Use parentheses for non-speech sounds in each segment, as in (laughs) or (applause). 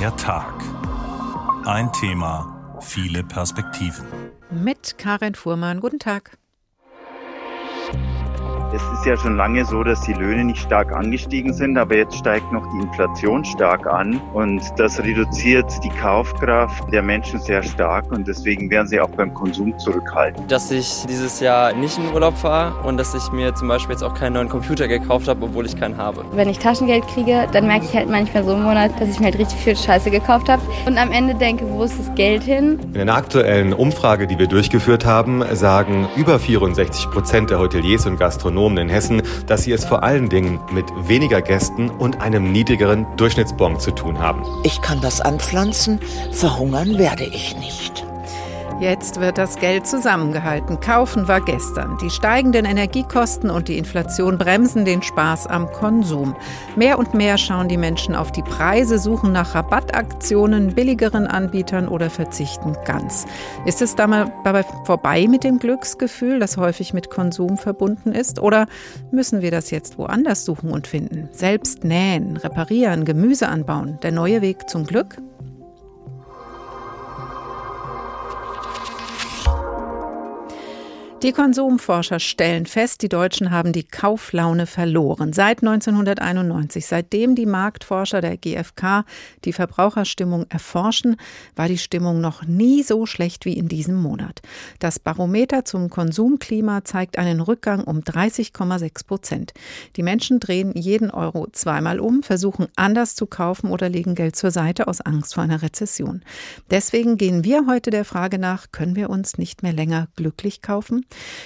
Der Tag. Ein Thema, viele Perspektiven. Mit Karin Fuhrmann. Guten Tag. Es ist ja schon lange so, dass die Löhne nicht stark angestiegen sind, aber jetzt steigt noch die Inflation stark an und das reduziert die Kaufkraft der Menschen sehr stark und deswegen werden sie auch beim Konsum zurückhalten. Dass ich dieses Jahr nicht in Urlaub fahre und dass ich mir zum Beispiel jetzt auch keinen neuen Computer gekauft habe, obwohl ich keinen habe. Wenn ich Taschengeld kriege, dann merke ich halt manchmal so im Monat, dass ich mir halt richtig viel Scheiße gekauft habe und am Ende denke, wo ist das Geld hin? In einer aktuellen Umfrage, die wir durchgeführt haben, sagen über 64 Prozent der Hoteliers und Gastronomen, Gastronomen in Hessen, dass sie es vor allen Dingen mit weniger Gästen und einem niedrigeren Durchschnittsbon zu tun haben. Ich kann das anpflanzen, verhungern werde ich nicht. Jetzt wird das Geld zusammengehalten. Kaufen war gestern. Die steigenden Energiekosten und die Inflation bremsen den Spaß am Konsum. Mehr und mehr schauen die Menschen auf die Preise, suchen nach Rabattaktionen, billigeren Anbietern oder verzichten ganz. Ist es dabei vorbei mit dem Glücksgefühl, das häufig mit Konsum verbunden ist? Oder müssen wir das jetzt woanders suchen und finden? Selbst nähen, reparieren, Gemüse anbauen. Der neue Weg zum Glück? Die Konsumforscher stellen fest, die Deutschen haben die Kauflaune verloren. Seit 1991, seitdem die Marktforscher der GfK die Verbraucherstimmung erforschen, war die Stimmung noch nie so schlecht wie in diesem Monat. Das Barometer zum Konsumklima zeigt einen Rückgang um 30,6 Prozent. Die Menschen drehen jeden Euro zweimal um, versuchen anders zu kaufen oder legen Geld zur Seite aus Angst vor einer Rezession. Deswegen gehen wir heute der Frage nach, können wir uns nicht mehr länger glücklich kaufen?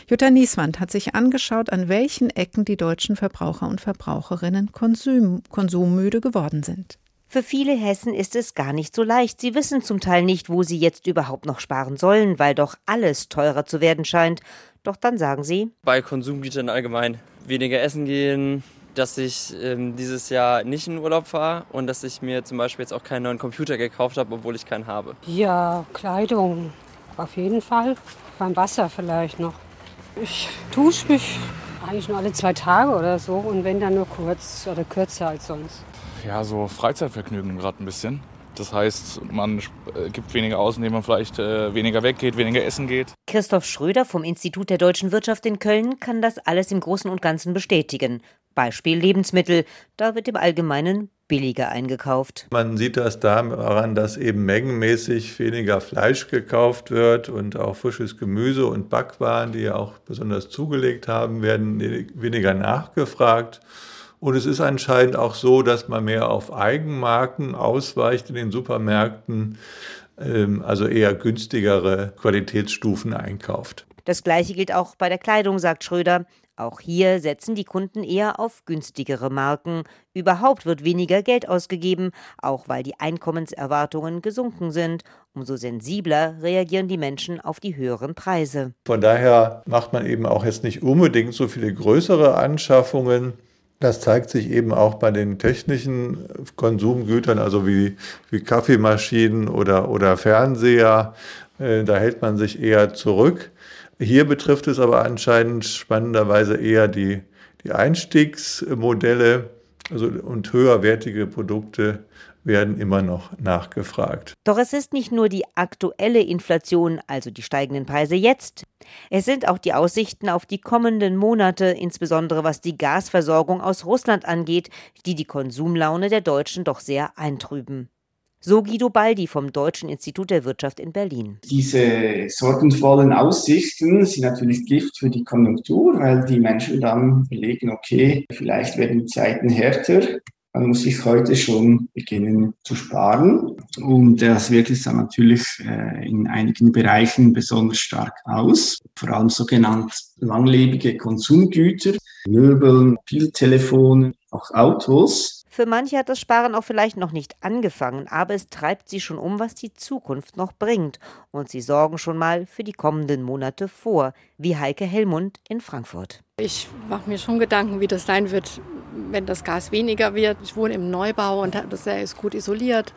Jutta Nieswand hat sich angeschaut, an welchen Ecken die deutschen Verbraucher und Verbraucherinnen konsum, konsummüde geworden sind. Für viele Hessen ist es gar nicht so leicht. Sie wissen zum Teil nicht, wo sie jetzt überhaupt noch sparen sollen, weil doch alles teurer zu werden scheint. Doch dann sagen sie. Bei Konsumgütern allgemein weniger essen gehen, dass ich ähm, dieses Jahr nicht in Urlaub fahre und dass ich mir zum Beispiel jetzt auch keinen neuen Computer gekauft habe, obwohl ich keinen habe. Ja, Kleidung auf jeden Fall. Beim Wasser vielleicht noch. Ich dusche mich eigentlich nur alle zwei Tage oder so und wenn dann nur kurz oder kürzer als sonst. Ja, so Freizeitvergnügen gerade ein bisschen. Das heißt, man äh, gibt weniger aus, indem man vielleicht äh, weniger weggeht, weniger essen geht. Christoph Schröder vom Institut der deutschen Wirtschaft in Köln kann das alles im Großen und Ganzen bestätigen. Beispiel Lebensmittel. Da wird im Allgemeinen billiger eingekauft. Man sieht das daran, dass eben mengenmäßig weniger Fleisch gekauft wird und auch frisches Gemüse und Backwaren, die ja auch besonders zugelegt haben, werden weniger nachgefragt. Und es ist anscheinend auch so, dass man mehr auf Eigenmarken ausweicht in den Supermärkten, ähm, also eher günstigere Qualitätsstufen einkauft. Das Gleiche gilt auch bei der Kleidung, sagt Schröder. Auch hier setzen die Kunden eher auf günstigere Marken. Überhaupt wird weniger Geld ausgegeben, auch weil die Einkommenserwartungen gesunken sind. Umso sensibler reagieren die Menschen auf die höheren Preise. Von daher macht man eben auch jetzt nicht unbedingt so viele größere Anschaffungen. Das zeigt sich eben auch bei den technischen Konsumgütern, also wie, wie Kaffeemaschinen oder, oder Fernseher. Äh, da hält man sich eher zurück. Hier betrifft es aber anscheinend spannenderweise eher die, die Einstiegsmodelle also, und höherwertige Produkte werden immer noch nachgefragt. Doch es ist nicht nur die aktuelle Inflation, also die steigenden Preise jetzt. Es sind auch die Aussichten auf die kommenden Monate, insbesondere was die Gasversorgung aus Russland angeht, die die Konsumlaune der Deutschen doch sehr eintrüben. So Guido Baldi vom Deutschen Institut der Wirtschaft in Berlin. Diese sorgenvollen Aussichten sind natürlich Gift für die Konjunktur, weil die Menschen dann überlegen, okay, vielleicht werden die Zeiten härter. Man muss sich heute schon beginnen zu sparen. Und das wirkt sich dann natürlich äh, in einigen Bereichen besonders stark aus. Vor allem sogenannt langlebige Konsumgüter, Möbel, Mobiltelefone, auch Autos. Für manche hat das Sparen auch vielleicht noch nicht angefangen, aber es treibt sie schon um, was die Zukunft noch bringt. Und sie sorgen schon mal für die kommenden Monate vor, wie Heike Hellmund in Frankfurt. Ich mache mir schon Gedanken, wie das sein wird, wenn das Gas weniger wird. Ich wohne im Neubau und das ist gut isoliert.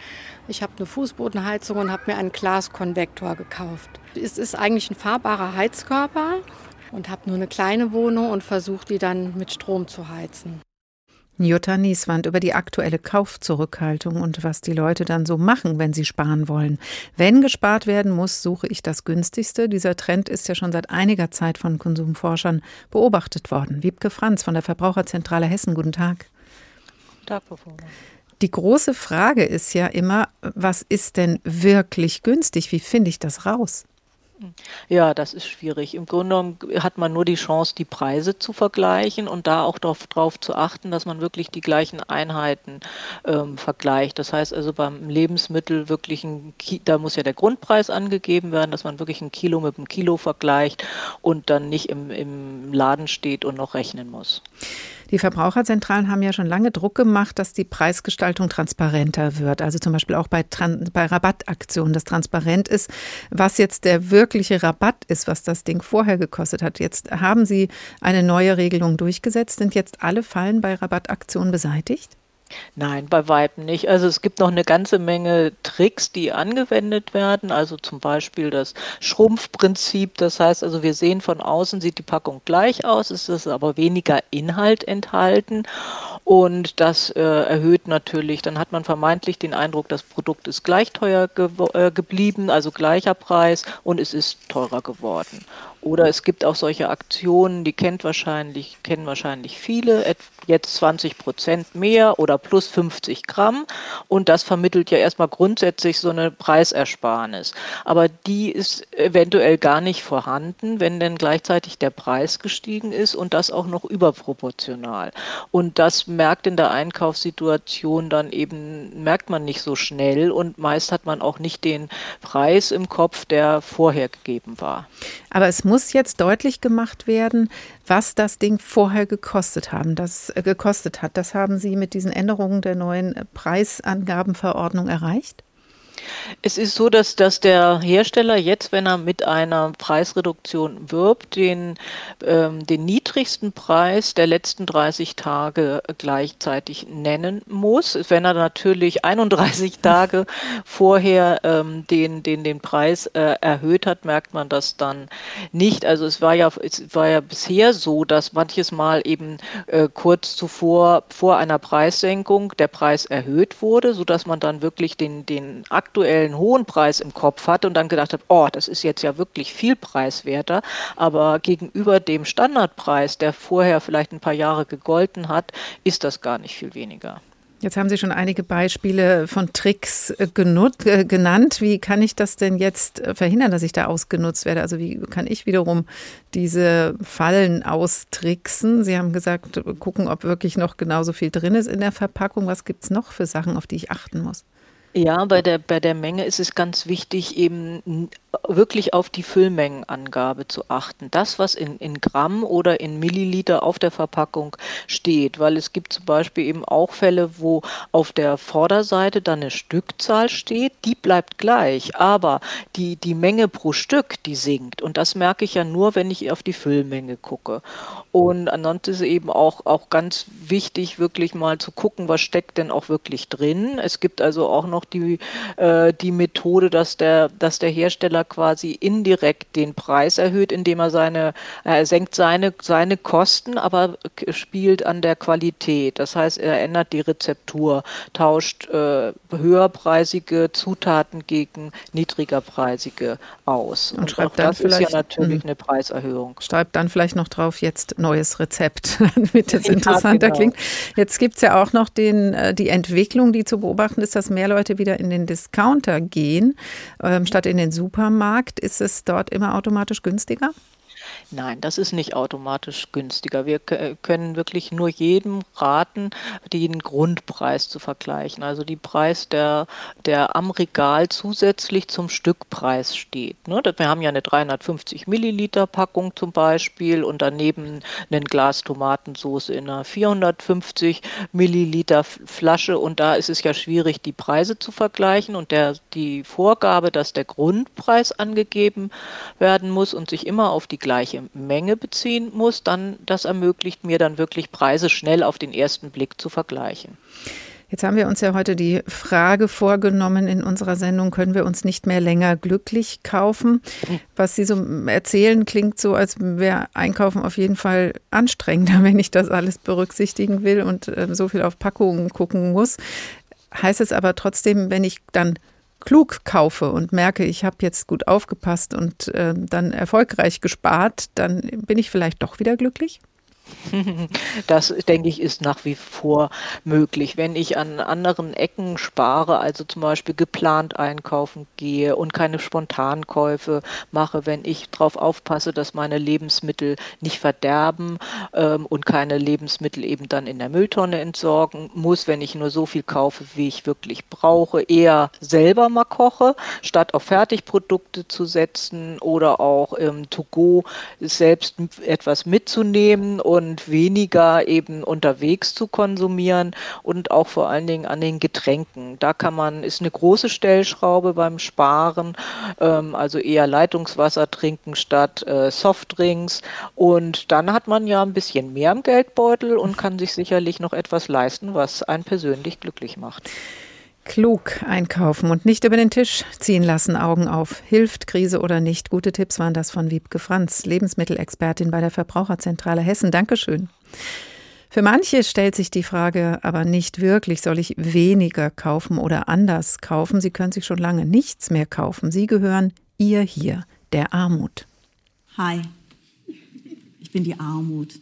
Ich habe eine Fußbodenheizung und habe mir einen Glaskonvektor gekauft. Es ist eigentlich ein fahrbarer Heizkörper und habe nur eine kleine Wohnung und versuche die dann mit Strom zu heizen. Jutta Nieswand über die aktuelle Kaufzurückhaltung und was die Leute dann so machen, wenn sie sparen wollen. Wenn gespart werden muss, suche ich das günstigste. Dieser Trend ist ja schon seit einiger Zeit von Konsumforschern beobachtet worden. Wiebke Franz von der Verbraucherzentrale Hessen, guten Tag. Guten Tag, Frau Die große Frage ist ja immer, was ist denn wirklich günstig? Wie finde ich das raus? Ja, das ist schwierig. Im Grunde genommen hat man nur die Chance, die Preise zu vergleichen und da auch darauf zu achten, dass man wirklich die gleichen Einheiten ähm, vergleicht. Das heißt also beim Lebensmittel wirklich ein, Ki da muss ja der Grundpreis angegeben werden, dass man wirklich ein Kilo mit einem Kilo vergleicht und dann nicht im, im Laden steht und noch rechnen muss. Die Verbraucherzentralen haben ja schon lange Druck gemacht, dass die Preisgestaltung transparenter wird. Also zum Beispiel auch bei, bei Rabattaktionen, dass transparent ist, was jetzt der wirkliche Rabatt ist, was das Ding vorher gekostet hat. Jetzt haben Sie eine neue Regelung durchgesetzt. Sind jetzt alle Fallen bei Rabattaktionen beseitigt? Nein, bei Weitem nicht. Also es gibt noch eine ganze Menge Tricks, die angewendet werden. Also zum Beispiel das Schrumpfprinzip. Das heißt also, wir sehen von außen, sieht die Packung gleich aus, es ist aber weniger Inhalt enthalten. Und das äh, erhöht natürlich, dann hat man vermeintlich den Eindruck, das Produkt ist gleich teuer ge äh, geblieben, also gleicher Preis und es ist teurer geworden. Oder es gibt auch solche Aktionen, die kennt wahrscheinlich, kennen wahrscheinlich viele, jetzt 20 Prozent mehr oder plus 50 Gramm. Und das vermittelt ja erstmal grundsätzlich so eine Preisersparnis. Aber die ist eventuell gar nicht vorhanden, wenn denn gleichzeitig der Preis gestiegen ist und das auch noch überproportional. Und das merkt in der Einkaufssituation dann eben, merkt man nicht so schnell und meist hat man auch nicht den Preis im Kopf, der vorher gegeben war. Aber es muss jetzt deutlich gemacht werden, was das Ding vorher gekostet haben. Das äh, gekostet hat. Das haben Sie mit diesen Änderungen der neuen Preisangabenverordnung erreicht? Es ist so, dass, dass der Hersteller jetzt, wenn er mit einer Preisreduktion wirbt, den, ähm, den niedrigsten Preis der letzten 30 Tage gleichzeitig nennen muss. Wenn er natürlich 31 (laughs) Tage vorher ähm, den, den, den Preis äh, erhöht hat, merkt man das dann nicht. Also es war ja, es war ja bisher so, dass manches Mal eben äh, kurz zuvor vor einer Preissenkung der Preis erhöht wurde, sodass man dann wirklich den, den Akt aktuellen hohen Preis im Kopf hatte und dann gedacht habe, oh, das ist jetzt ja wirklich viel preiswerter, aber gegenüber dem Standardpreis, der vorher vielleicht ein paar Jahre gegolten hat, ist das gar nicht viel weniger. Jetzt haben Sie schon einige Beispiele von Tricks äh, genut, äh, genannt. Wie kann ich das denn jetzt äh, verhindern, dass ich da ausgenutzt werde? Also wie kann ich wiederum diese Fallen austricksen? Sie haben gesagt, gucken, ob wirklich noch genauso viel drin ist in der Verpackung. Was gibt es noch für Sachen, auf die ich achten muss? Ja, bei der, bei der Menge ist es ganz wichtig, eben wirklich auf die Füllmengenangabe zu achten. Das, was in, in Gramm oder in Milliliter auf der Verpackung steht, weil es gibt zum Beispiel eben auch Fälle, wo auf der Vorderseite dann eine Stückzahl steht, die bleibt gleich, aber die, die Menge pro Stück, die sinkt. Und das merke ich ja nur, wenn ich auf die Füllmenge gucke. Und ansonsten ist eben auch, auch ganz wichtig, wirklich mal zu gucken, was steckt denn auch wirklich drin. Es gibt also auch noch die, äh, die Methode, dass der, dass der Hersteller quasi indirekt den Preis erhöht, indem er seine, er senkt seine, seine Kosten, aber spielt an der Qualität. Das heißt, er ändert die Rezeptur, tauscht äh, höherpreisige Zutaten gegen niedrigerpreisige aus. Und, Und schreibt dann das vielleicht, ist ja natürlich mh. eine Preiserhöhung. Schreibt dann vielleicht noch drauf, jetzt neues Rezept, (laughs) damit es interessanter ja, genau. klingt. Jetzt gibt es ja auch noch den, äh, die Entwicklung, die zu beobachten ist, dass mehr Leute wieder in den Discounter gehen, ähm, statt in den Supermarkt. Ist es dort immer automatisch günstiger? Nein, das ist nicht automatisch günstiger. Wir können wirklich nur jedem raten, den Grundpreis zu vergleichen. Also die Preis, der, der am Regal zusätzlich zum Stückpreis steht. Ne? Wir haben ja eine 350 Milliliter Packung zum Beispiel und daneben ein Glas Tomatensauce in einer 450 Milliliter Flasche. Und da ist es ja schwierig, die Preise zu vergleichen. Und der, die Vorgabe, dass der Grundpreis angegeben werden muss und sich immer auf die gleiche gleiche Menge beziehen muss, dann das ermöglicht mir dann wirklich Preise schnell auf den ersten Blick zu vergleichen. Jetzt haben wir uns ja heute die Frage vorgenommen in unserer Sendung, können wir uns nicht mehr länger glücklich kaufen? Was Sie so erzählen, klingt so, als wäre Einkaufen auf jeden Fall anstrengender, (laughs) wenn ich das alles berücksichtigen will und äh, so viel auf Packungen gucken muss. Heißt es aber trotzdem, wenn ich dann klug kaufe und merke, ich habe jetzt gut aufgepasst und äh, dann erfolgreich gespart, dann bin ich vielleicht doch wieder glücklich? Das, denke ich, ist nach wie vor möglich. Wenn ich an anderen Ecken spare, also zum Beispiel geplant einkaufen gehe und keine Spontankäufe mache, wenn ich darauf aufpasse, dass meine Lebensmittel nicht verderben ähm, und keine Lebensmittel eben dann in der Mülltonne entsorgen muss, wenn ich nur so viel kaufe, wie ich wirklich brauche, eher selber mal koche, statt auf Fertigprodukte zu setzen oder auch ähm, to go selbst etwas mitzunehmen und und weniger eben unterwegs zu konsumieren und auch vor allen Dingen an den Getränken. Da kann man, ist eine große Stellschraube beim Sparen, ähm, also eher Leitungswasser trinken statt äh, Softdrinks. Und dann hat man ja ein bisschen mehr im Geldbeutel und kann sich sicherlich noch etwas leisten, was einen persönlich glücklich macht. Klug einkaufen und nicht über den Tisch ziehen lassen, Augen auf. Hilft Krise oder nicht? Gute Tipps waren das von Wiebke Franz, Lebensmittelexpertin bei der Verbraucherzentrale Hessen. Dankeschön. Für manche stellt sich die Frage aber nicht wirklich, soll ich weniger kaufen oder anders kaufen? Sie können sich schon lange nichts mehr kaufen. Sie gehören ihr hier, der Armut. Hi, ich bin die Armut.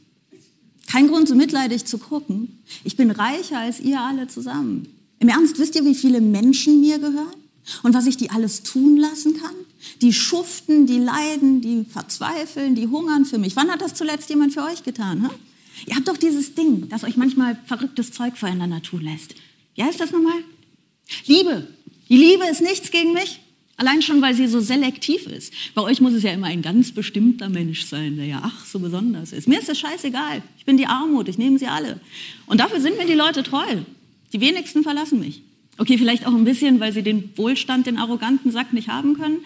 Kein Grund, so mitleidig zu gucken. Ich bin reicher als ihr alle zusammen. Im Ernst, wisst ihr, wie viele Menschen mir gehören? Und was ich die alles tun lassen kann? Die schuften, die leiden, die verzweifeln, die hungern für mich. Wann hat das zuletzt jemand für euch getan? Hm? Ihr habt doch dieses Ding, das euch manchmal verrücktes Zeug voreinander tun lässt. Wie heißt das nochmal? Liebe. Die Liebe ist nichts gegen mich. Allein schon, weil sie so selektiv ist. Bei euch muss es ja immer ein ganz bestimmter Mensch sein, der ja ach so besonders ist. Mir ist das scheißegal. Ich bin die Armut, ich nehme sie alle. Und dafür sind mir die Leute treu. Die wenigsten verlassen mich. Okay, vielleicht auch ein bisschen, weil sie den Wohlstand, den arroganten Sack nicht haben können.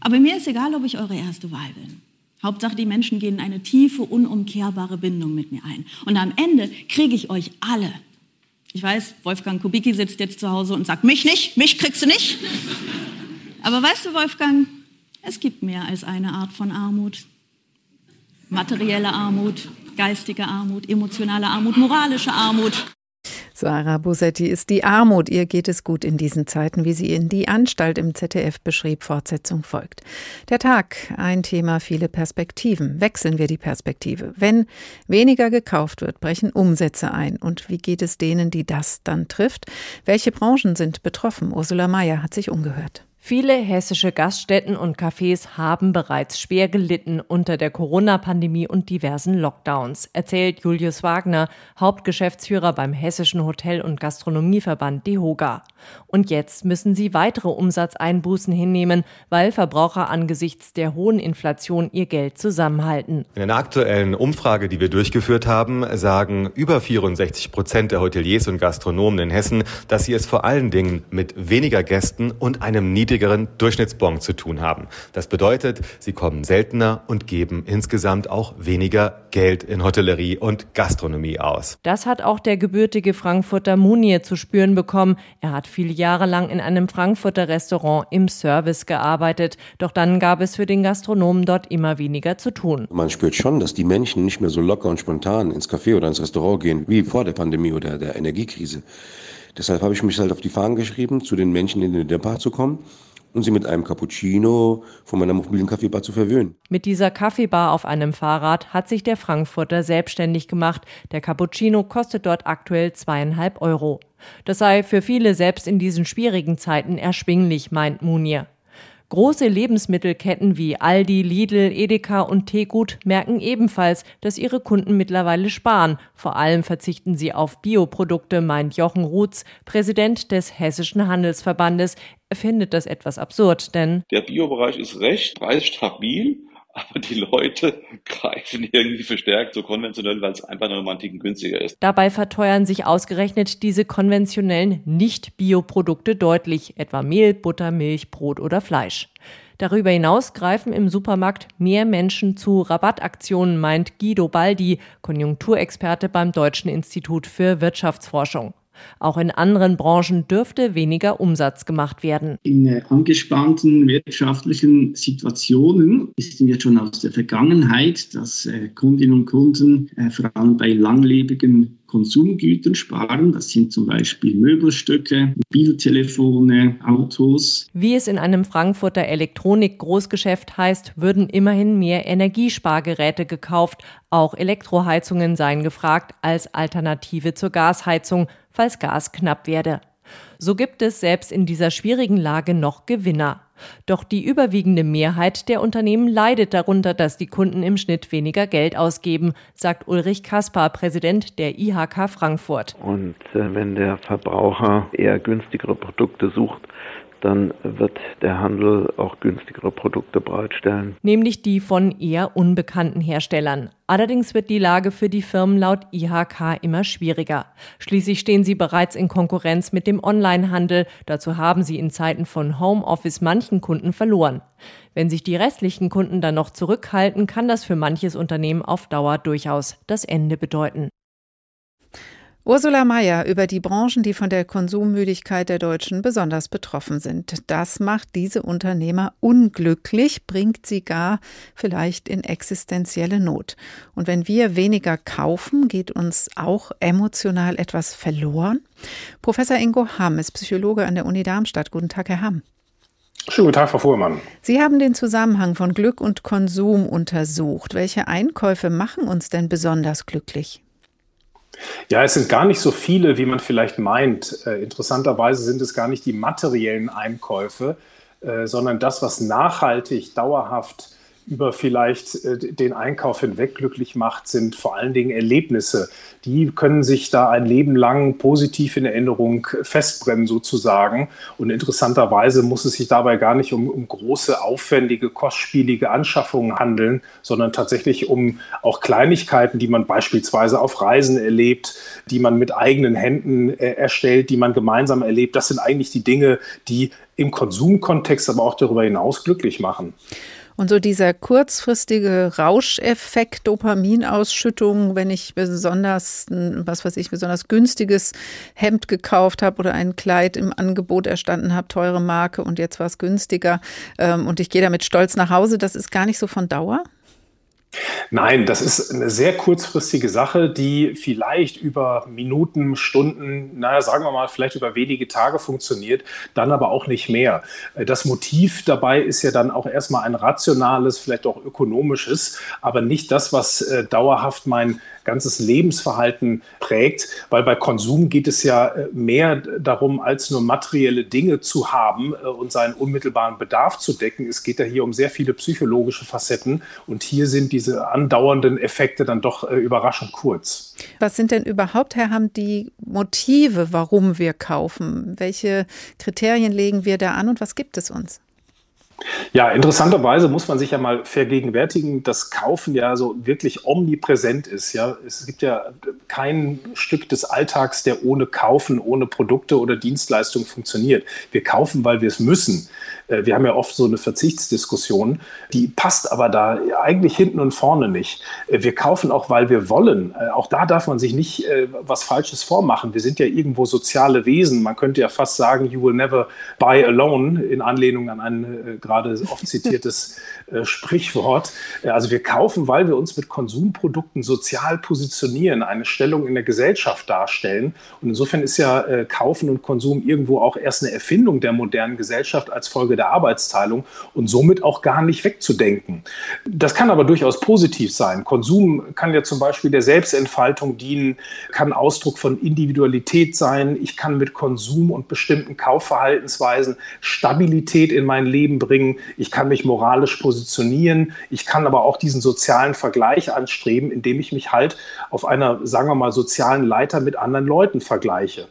Aber mir ist egal, ob ich eure erste Wahl bin. Hauptsache, die Menschen gehen eine tiefe, unumkehrbare Bindung mit mir ein. Und am Ende kriege ich euch alle. Ich weiß, Wolfgang Kubicki sitzt jetzt zu Hause und sagt, mich nicht, mich kriegst du nicht. (laughs) Aber weißt du, Wolfgang, es gibt mehr als eine Art von Armut. Materielle Armut, geistige Armut, emotionale Armut, moralische Armut. Sarah Bosetti ist die Armut. Ihr geht es gut in diesen Zeiten, wie sie in die Anstalt im ZDF beschrieb. Fortsetzung folgt. Der Tag, ein Thema, viele Perspektiven. Wechseln wir die Perspektive. Wenn weniger gekauft wird, brechen Umsätze ein. Und wie geht es denen, die das dann trifft? Welche Branchen sind betroffen? Ursula Mayer hat sich umgehört. Viele hessische Gaststätten und Cafés haben bereits schwer gelitten unter der Corona-Pandemie und diversen Lockdowns, erzählt Julius Wagner, Hauptgeschäftsführer beim Hessischen Hotel- und Gastronomieverband DEHOGA. Und jetzt müssen sie weitere Umsatzeinbußen hinnehmen, weil Verbraucher angesichts der hohen Inflation ihr Geld zusammenhalten. In einer aktuellen Umfrage, die wir durchgeführt haben, sagen über 64 Prozent der Hoteliers und Gastronomen in Hessen, dass sie es vor allen Dingen mit weniger Gästen und einem niedrigen niedrigeren Durchschnittsbon zu tun haben. Das bedeutet, sie kommen seltener und geben insgesamt auch weniger Geld in Hotellerie und Gastronomie aus. Das hat auch der gebürtige Frankfurter Munier zu spüren bekommen. Er hat viele Jahre lang in einem Frankfurter Restaurant im Service gearbeitet. Doch dann gab es für den Gastronomen dort immer weniger zu tun. Man spürt schon, dass die Menschen nicht mehr so locker und spontan ins Café oder ins Restaurant gehen wie vor der Pandemie oder der Energiekrise. Deshalb habe ich mich halt auf die Fahnen geschrieben, zu den Menschen in den Depart zu kommen und sie mit einem Cappuccino von meiner mobilen Kaffeebar zu verwöhnen. Mit dieser Kaffeebar auf einem Fahrrad hat sich der Frankfurter selbstständig gemacht. Der Cappuccino kostet dort aktuell zweieinhalb Euro. Das sei für viele selbst in diesen schwierigen Zeiten erschwinglich, meint Munir. Große Lebensmittelketten wie Aldi, Lidl, Edeka und Tegut merken ebenfalls, dass ihre Kunden mittlerweile sparen. Vor allem verzichten sie auf Bioprodukte, meint Jochen Rutz, Präsident des Hessischen Handelsverbandes. Er findet das etwas absurd, denn der Biobereich ist recht preisstabil aber die Leute greifen irgendwie verstärkt so konventionell, weil es einfach noch mal günstiger ist. Dabei verteuern sich ausgerechnet diese konventionellen Nicht-Bioprodukte deutlich, etwa Mehl, Butter, Milch, Brot oder Fleisch. Darüber hinaus greifen im Supermarkt mehr Menschen zu Rabattaktionen, meint Guido Baldi, Konjunkturexperte beim Deutschen Institut für Wirtschaftsforschung. Auch in anderen Branchen dürfte weniger Umsatz gemacht werden. In angespannten wirtschaftlichen Situationen wissen wir schon aus der Vergangenheit, dass äh, Kundinnen und Kunden äh, vor allem bei langlebigen Konsumgütern sparen. Das sind zum Beispiel Möbelstücke, Mobiltelefone, Autos. Wie es in einem Frankfurter Elektronik-Großgeschäft heißt, würden immerhin mehr Energiespargeräte gekauft. Auch Elektroheizungen seien gefragt als Alternative zur Gasheizung, falls Gas knapp werde. So gibt es selbst in dieser schwierigen Lage noch Gewinner. Doch die überwiegende Mehrheit der Unternehmen leidet darunter, dass die Kunden im Schnitt weniger Geld ausgeben, sagt Ulrich Kaspar, Präsident der IHK Frankfurt. Und äh, wenn der Verbraucher eher günstigere Produkte sucht, dann wird der Handel auch günstigere Produkte bereitstellen. Nämlich die von eher unbekannten Herstellern. Allerdings wird die Lage für die Firmen laut IHK immer schwieriger. Schließlich stehen sie bereits in Konkurrenz mit dem Onlinehandel. Dazu haben sie in Zeiten von Homeoffice manchen Kunden verloren. Wenn sich die restlichen Kunden dann noch zurückhalten, kann das für manches Unternehmen auf Dauer durchaus das Ende bedeuten. Ursula Mayer über die Branchen, die von der Konsummüdigkeit der Deutschen besonders betroffen sind. Das macht diese Unternehmer unglücklich, bringt sie gar vielleicht in existenzielle Not. Und wenn wir weniger kaufen, geht uns auch emotional etwas verloren. Professor Ingo Hamm ist Psychologe an der Uni Darmstadt. Guten Tag, Herr Hamm. Schönen guten Tag, Frau Fuhrmann. Sie haben den Zusammenhang von Glück und Konsum untersucht. Welche Einkäufe machen uns denn besonders glücklich? Ja, es sind gar nicht so viele, wie man vielleicht meint. Äh, interessanterweise sind es gar nicht die materiellen Einkäufe, äh, sondern das, was nachhaltig, dauerhaft über vielleicht äh, den Einkauf hinweg glücklich macht, sind vor allen Dingen Erlebnisse. Die können sich da ein Leben lang positiv in Erinnerung festbrennen sozusagen. Und interessanterweise muss es sich dabei gar nicht um, um große, aufwendige, kostspielige Anschaffungen handeln, sondern tatsächlich um auch Kleinigkeiten, die man beispielsweise auf Reisen erlebt, die man mit eigenen Händen äh, erstellt, die man gemeinsam erlebt. Das sind eigentlich die Dinge, die im Konsumkontext, aber auch darüber hinaus glücklich machen. Und so dieser kurzfristige Rauscheffekt, Dopaminausschüttung, wenn ich besonders, was weiß ich, besonders günstiges Hemd gekauft habe oder ein Kleid im Angebot erstanden habe, teure Marke und jetzt war es günstiger ähm, und ich gehe damit stolz nach Hause, das ist gar nicht so von Dauer? Nein, das ist eine sehr kurzfristige Sache, die vielleicht über Minuten, Stunden, naja, sagen wir mal, vielleicht über wenige Tage funktioniert, dann aber auch nicht mehr. Das Motiv dabei ist ja dann auch erstmal ein rationales, vielleicht auch ökonomisches, aber nicht das, was äh, dauerhaft mein ganzes Lebensverhalten prägt, weil bei Konsum geht es ja äh, mehr darum, als nur materielle Dinge zu haben äh, und seinen unmittelbaren Bedarf zu decken. Es geht ja hier um sehr viele psychologische Facetten und hier sind diese andauernden Effekte dann doch äh, überraschend kurz. Was sind denn überhaupt, Herr Hamm, die Motive, warum wir kaufen? Welche Kriterien legen wir da an und was gibt es uns? Ja, interessanterweise muss man sich ja mal vergegenwärtigen, dass Kaufen ja so wirklich omnipräsent ist. Ja, es gibt ja kein Stück des Alltags, der ohne Kaufen, ohne Produkte oder Dienstleistungen funktioniert. Wir kaufen, weil wir es müssen. Äh, wir haben ja oft so eine Verzichtsdiskussion, die passt aber da eigentlich hinten und vorne nicht. Äh, wir kaufen auch, weil wir wollen. Äh, auch da darf man sich nicht was Falsches vormachen. Wir sind ja irgendwo soziale Wesen. Man könnte ja fast sagen, you will never buy alone, in Anlehnung an ein gerade oft zitiertes (laughs) Sprichwort. Also wir kaufen, weil wir uns mit Konsumprodukten sozial positionieren, eine Stellung in der Gesellschaft darstellen. Und insofern ist ja Kaufen und Konsum irgendwo auch erst eine Erfindung der modernen Gesellschaft als Folge der Arbeitsteilung und somit auch gar nicht wegzudenken. Das kann aber durchaus positiv sein. Konsum kann ja zum Beispiel der Selbstentfaltung dienen, kann Ausdruck von Individualität sein. Ich kann mit Konsum und bestimmten Kaufverhaltensweisen Stabilität in mein Leben bringen. Ich kann mich moralisch positionieren. Ich kann aber auch diesen sozialen Vergleich anstreben, indem ich mich halt auf einer, sagen wir mal, sozialen Leiter mit anderen Leuten vergleiche.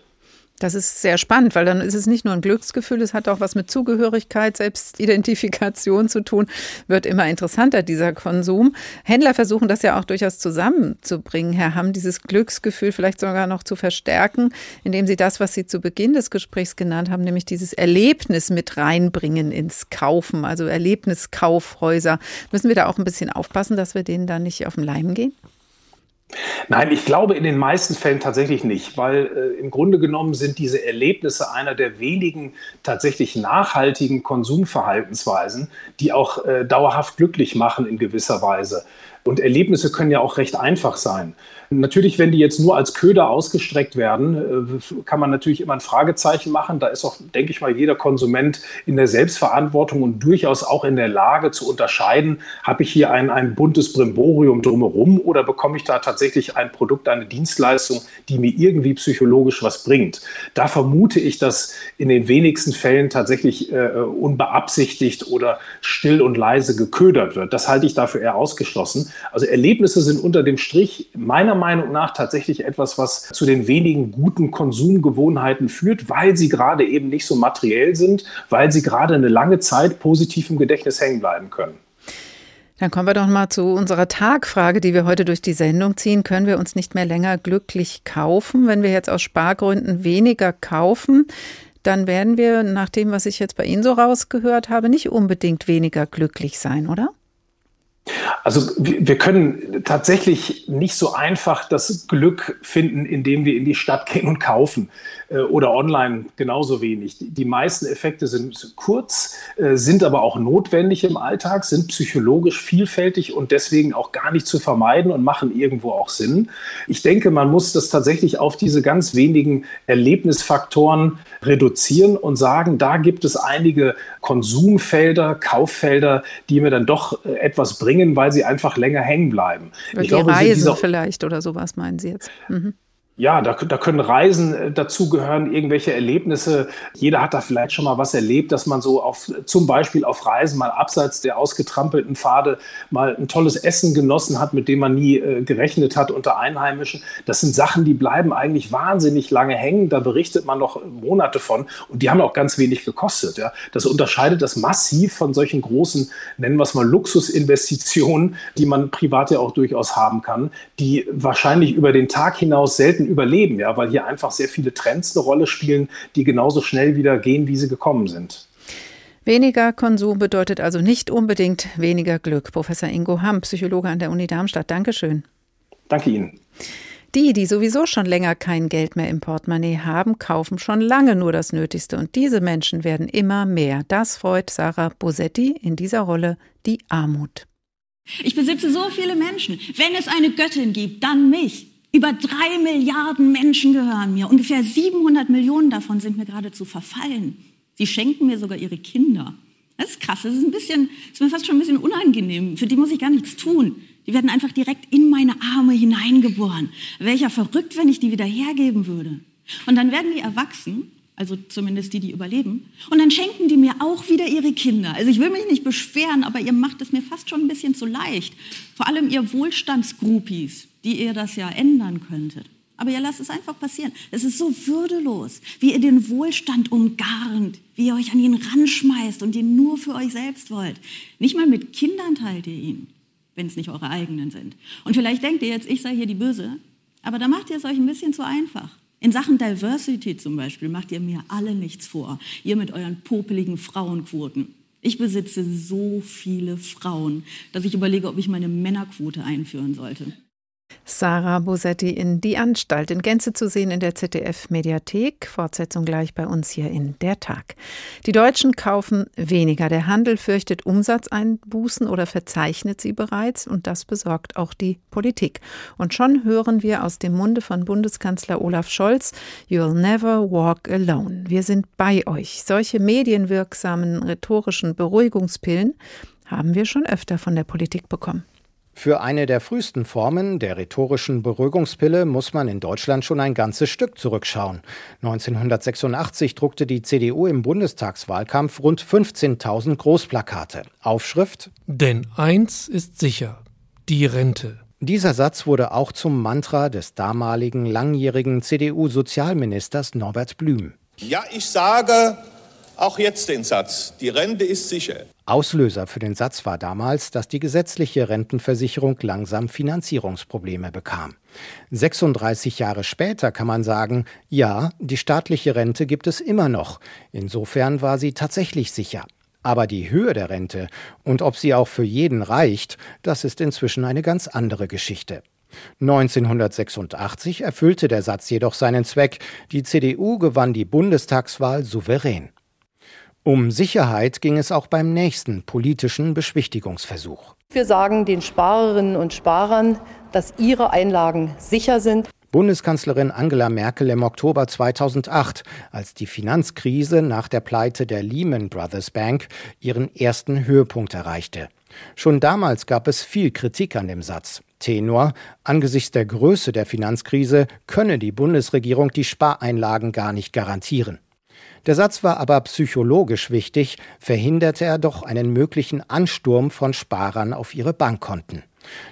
Das ist sehr spannend, weil dann ist es nicht nur ein Glücksgefühl, es hat auch was mit Zugehörigkeit, Selbstidentifikation zu tun. Wird immer interessanter, dieser Konsum. Händler versuchen das ja auch durchaus zusammenzubringen, Herr Hamm, dieses Glücksgefühl vielleicht sogar noch zu verstärken, indem sie das, was Sie zu Beginn des Gesprächs genannt haben, nämlich dieses Erlebnis mit reinbringen ins Kaufen, also Erlebniskaufhäuser. Müssen wir da auch ein bisschen aufpassen, dass wir denen da nicht auf den Leim gehen? Nein, ich glaube in den meisten Fällen tatsächlich nicht, weil äh, im Grunde genommen sind diese Erlebnisse einer der wenigen tatsächlich nachhaltigen Konsumverhaltensweisen, die auch äh, dauerhaft glücklich machen in gewisser Weise. Und Erlebnisse können ja auch recht einfach sein. Natürlich, wenn die jetzt nur als Köder ausgestreckt werden, äh, kann man natürlich immer ein Fragezeichen machen. Da ist auch, denke ich mal, jeder Konsument in der Selbstverantwortung und durchaus auch in der Lage zu unterscheiden, habe ich hier ein, ein buntes Brimborium drumherum oder bekomme ich da tatsächlich ein Produkt, eine Dienstleistung, die mir irgendwie psychologisch was bringt. Da vermute ich, dass in den wenigsten Fällen tatsächlich äh, unbeabsichtigt oder still und leise geködert wird. Das halte ich dafür eher ausgeschlossen. Also Erlebnisse sind unter dem Strich meiner Meinung nach tatsächlich etwas, was zu den wenigen guten Konsumgewohnheiten führt, weil sie gerade eben nicht so materiell sind, weil sie gerade eine lange Zeit positiv im Gedächtnis hängen bleiben können. Dann kommen wir doch mal zu unserer Tagfrage, die wir heute durch die Sendung ziehen. Können wir uns nicht mehr länger glücklich kaufen? Wenn wir jetzt aus Spargründen weniger kaufen, dann werden wir, nach dem, was ich jetzt bei Ihnen so rausgehört habe, nicht unbedingt weniger glücklich sein, oder? Also wir können tatsächlich nicht so einfach das Glück finden, indem wir in die Stadt gehen und kaufen oder online genauso wenig. Die meisten Effekte sind kurz, äh, sind aber auch notwendig im Alltag, sind psychologisch vielfältig und deswegen auch gar nicht zu vermeiden und machen irgendwo auch Sinn. Ich denke, man muss das tatsächlich auf diese ganz wenigen Erlebnisfaktoren reduzieren und sagen, da gibt es einige Konsumfelder, Kauffelder, die mir dann doch äh, etwas bringen, weil sie einfach länger hängen bleiben. Ich die glaube, Reisen vielleicht oder sowas meinen Sie jetzt? Mhm. Ja, da, da können Reisen äh, dazugehören, irgendwelche Erlebnisse. Jeder hat da vielleicht schon mal was erlebt, dass man so auf, zum Beispiel auf Reisen mal abseits der ausgetrampelten Pfade mal ein tolles Essen genossen hat, mit dem man nie äh, gerechnet hat unter Einheimischen. Das sind Sachen, die bleiben eigentlich wahnsinnig lange hängen. Da berichtet man noch Monate von und die haben auch ganz wenig gekostet. Ja. Das unterscheidet das massiv von solchen großen, nennen wir es mal Luxusinvestitionen, die man privat ja auch durchaus haben kann, die wahrscheinlich über den Tag hinaus selten überleben, ja, weil hier einfach sehr viele Trends eine Rolle spielen, die genauso schnell wieder gehen, wie sie gekommen sind. Weniger Konsum bedeutet also nicht unbedingt weniger Glück. Professor Ingo Hamm, Psychologe an der Uni Darmstadt. Dankeschön. Danke Ihnen. Die, die sowieso schon länger kein Geld mehr im Portemonnaie haben, kaufen schon lange nur das Nötigste. Und diese Menschen werden immer mehr. Das freut Sarah Bosetti in dieser Rolle die Armut. Ich besitze so viele Menschen. Wenn es eine Göttin gibt, dann mich. Über drei Milliarden Menschen gehören mir. Ungefähr 700 Millionen davon sind mir geradezu verfallen. Sie schenken mir sogar ihre Kinder. Das ist krass. Das ist ein bisschen, ist mir fast schon ein bisschen unangenehm. Für die muss ich gar nichts tun. Die werden einfach direkt in meine Arme hineingeboren. Wäre ich ja verrückt, wenn ich die wieder hergeben würde. Und dann werden die erwachsen, also zumindest die, die überleben. Und dann schenken die mir auch wieder ihre Kinder. Also ich will mich nicht beschweren, aber ihr macht es mir fast schon ein bisschen zu leicht. Vor allem ihr Wohlstandsgroupies die ihr das ja ändern könntet. Aber ihr lasst es einfach passieren. Es ist so würdelos, wie ihr den Wohlstand umgarnt, wie ihr euch an ihn ranschmeißt und ihn nur für euch selbst wollt. Nicht mal mit Kindern teilt ihr ihn, wenn es nicht eure eigenen sind. Und vielleicht denkt ihr jetzt, ich sei hier die Böse, aber da macht ihr es euch ein bisschen zu einfach. In Sachen Diversity zum Beispiel macht ihr mir alle nichts vor. Ihr mit euren popeligen Frauenquoten. Ich besitze so viele Frauen, dass ich überlege, ob ich meine Männerquote einführen sollte. Sarah Bosetti in Die Anstalt in Gänze zu sehen in der ZDF-Mediathek. Fortsetzung gleich bei uns hier in Der Tag. Die Deutschen kaufen weniger. Der Handel fürchtet Umsatzeinbußen oder verzeichnet sie bereits und das besorgt auch die Politik. Und schon hören wir aus dem Munde von Bundeskanzler Olaf Scholz, You'll never walk alone. Wir sind bei euch. Solche medienwirksamen rhetorischen Beruhigungspillen haben wir schon öfter von der Politik bekommen. Für eine der frühesten Formen der rhetorischen Beruhigungspille muss man in Deutschland schon ein ganzes Stück zurückschauen. 1986 druckte die CDU im Bundestagswahlkampf rund 15.000 Großplakate. Aufschrift Denn eins ist sicher, die Rente. Dieser Satz wurde auch zum Mantra des damaligen langjährigen CDU-Sozialministers Norbert Blüm. Ja, ich sage auch jetzt den Satz, die Rente ist sicher. Auslöser für den Satz war damals, dass die gesetzliche Rentenversicherung langsam Finanzierungsprobleme bekam. 36 Jahre später kann man sagen, ja, die staatliche Rente gibt es immer noch. Insofern war sie tatsächlich sicher. Aber die Höhe der Rente und ob sie auch für jeden reicht, das ist inzwischen eine ganz andere Geschichte. 1986 erfüllte der Satz jedoch seinen Zweck. Die CDU gewann die Bundestagswahl souverän. Um Sicherheit ging es auch beim nächsten politischen Beschwichtigungsversuch. Wir sagen den Sparerinnen und Sparern, dass ihre Einlagen sicher sind. Bundeskanzlerin Angela Merkel im Oktober 2008, als die Finanzkrise nach der Pleite der Lehman Brothers Bank ihren ersten Höhepunkt erreichte. Schon damals gab es viel Kritik an dem Satz. Tenor, angesichts der Größe der Finanzkrise könne die Bundesregierung die Spareinlagen gar nicht garantieren. Der Satz war aber psychologisch wichtig, verhinderte er doch einen möglichen Ansturm von Sparern auf ihre Bankkonten.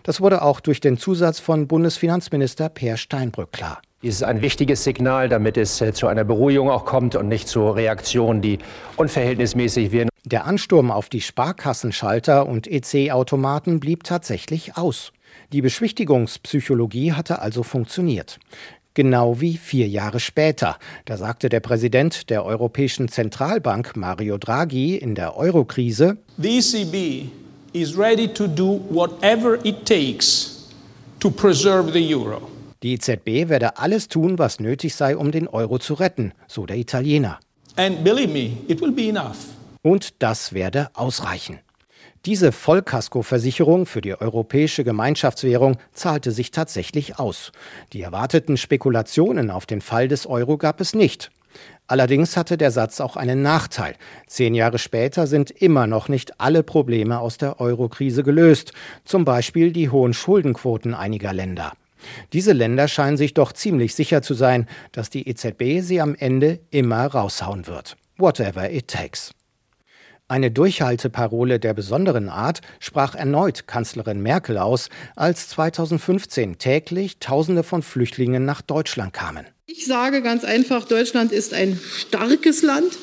Das wurde auch durch den Zusatz von Bundesfinanzminister Peer Steinbrück klar. Dies ist ein wichtiges Signal, damit es äh, zu einer Beruhigung auch kommt und nicht zu Reaktionen, die unverhältnismäßig werden. Der Ansturm auf die Sparkassenschalter und EC-Automaten blieb tatsächlich aus. Die Beschwichtigungspsychologie hatte also funktioniert. Genau wie vier Jahre später. Da sagte der Präsident der Europäischen Zentralbank Mario Draghi in der Eurokrise, The ECB is ready to do whatever it takes to preserve the euro. Die EZB werde alles tun, was nötig sei, um den Euro zu retten, so der Italiener. And believe me, it will be enough. Und das werde ausreichen. Diese Vollkaskoversicherung für die europäische Gemeinschaftswährung zahlte sich tatsächlich aus. Die erwarteten Spekulationen auf den Fall des Euro gab es nicht. Allerdings hatte der Satz auch einen Nachteil. Zehn Jahre später sind immer noch nicht alle Probleme aus der Eurokrise gelöst, zum Beispiel die hohen Schuldenquoten einiger Länder. Diese Länder scheinen sich doch ziemlich sicher zu sein, dass die EZB sie am Ende immer raushauen wird. Whatever it takes. Eine Durchhalteparole der besonderen Art sprach erneut Kanzlerin Merkel aus, als 2015 täglich Tausende von Flüchtlingen nach Deutschland kamen. Ich sage ganz einfach, Deutschland ist ein starkes Land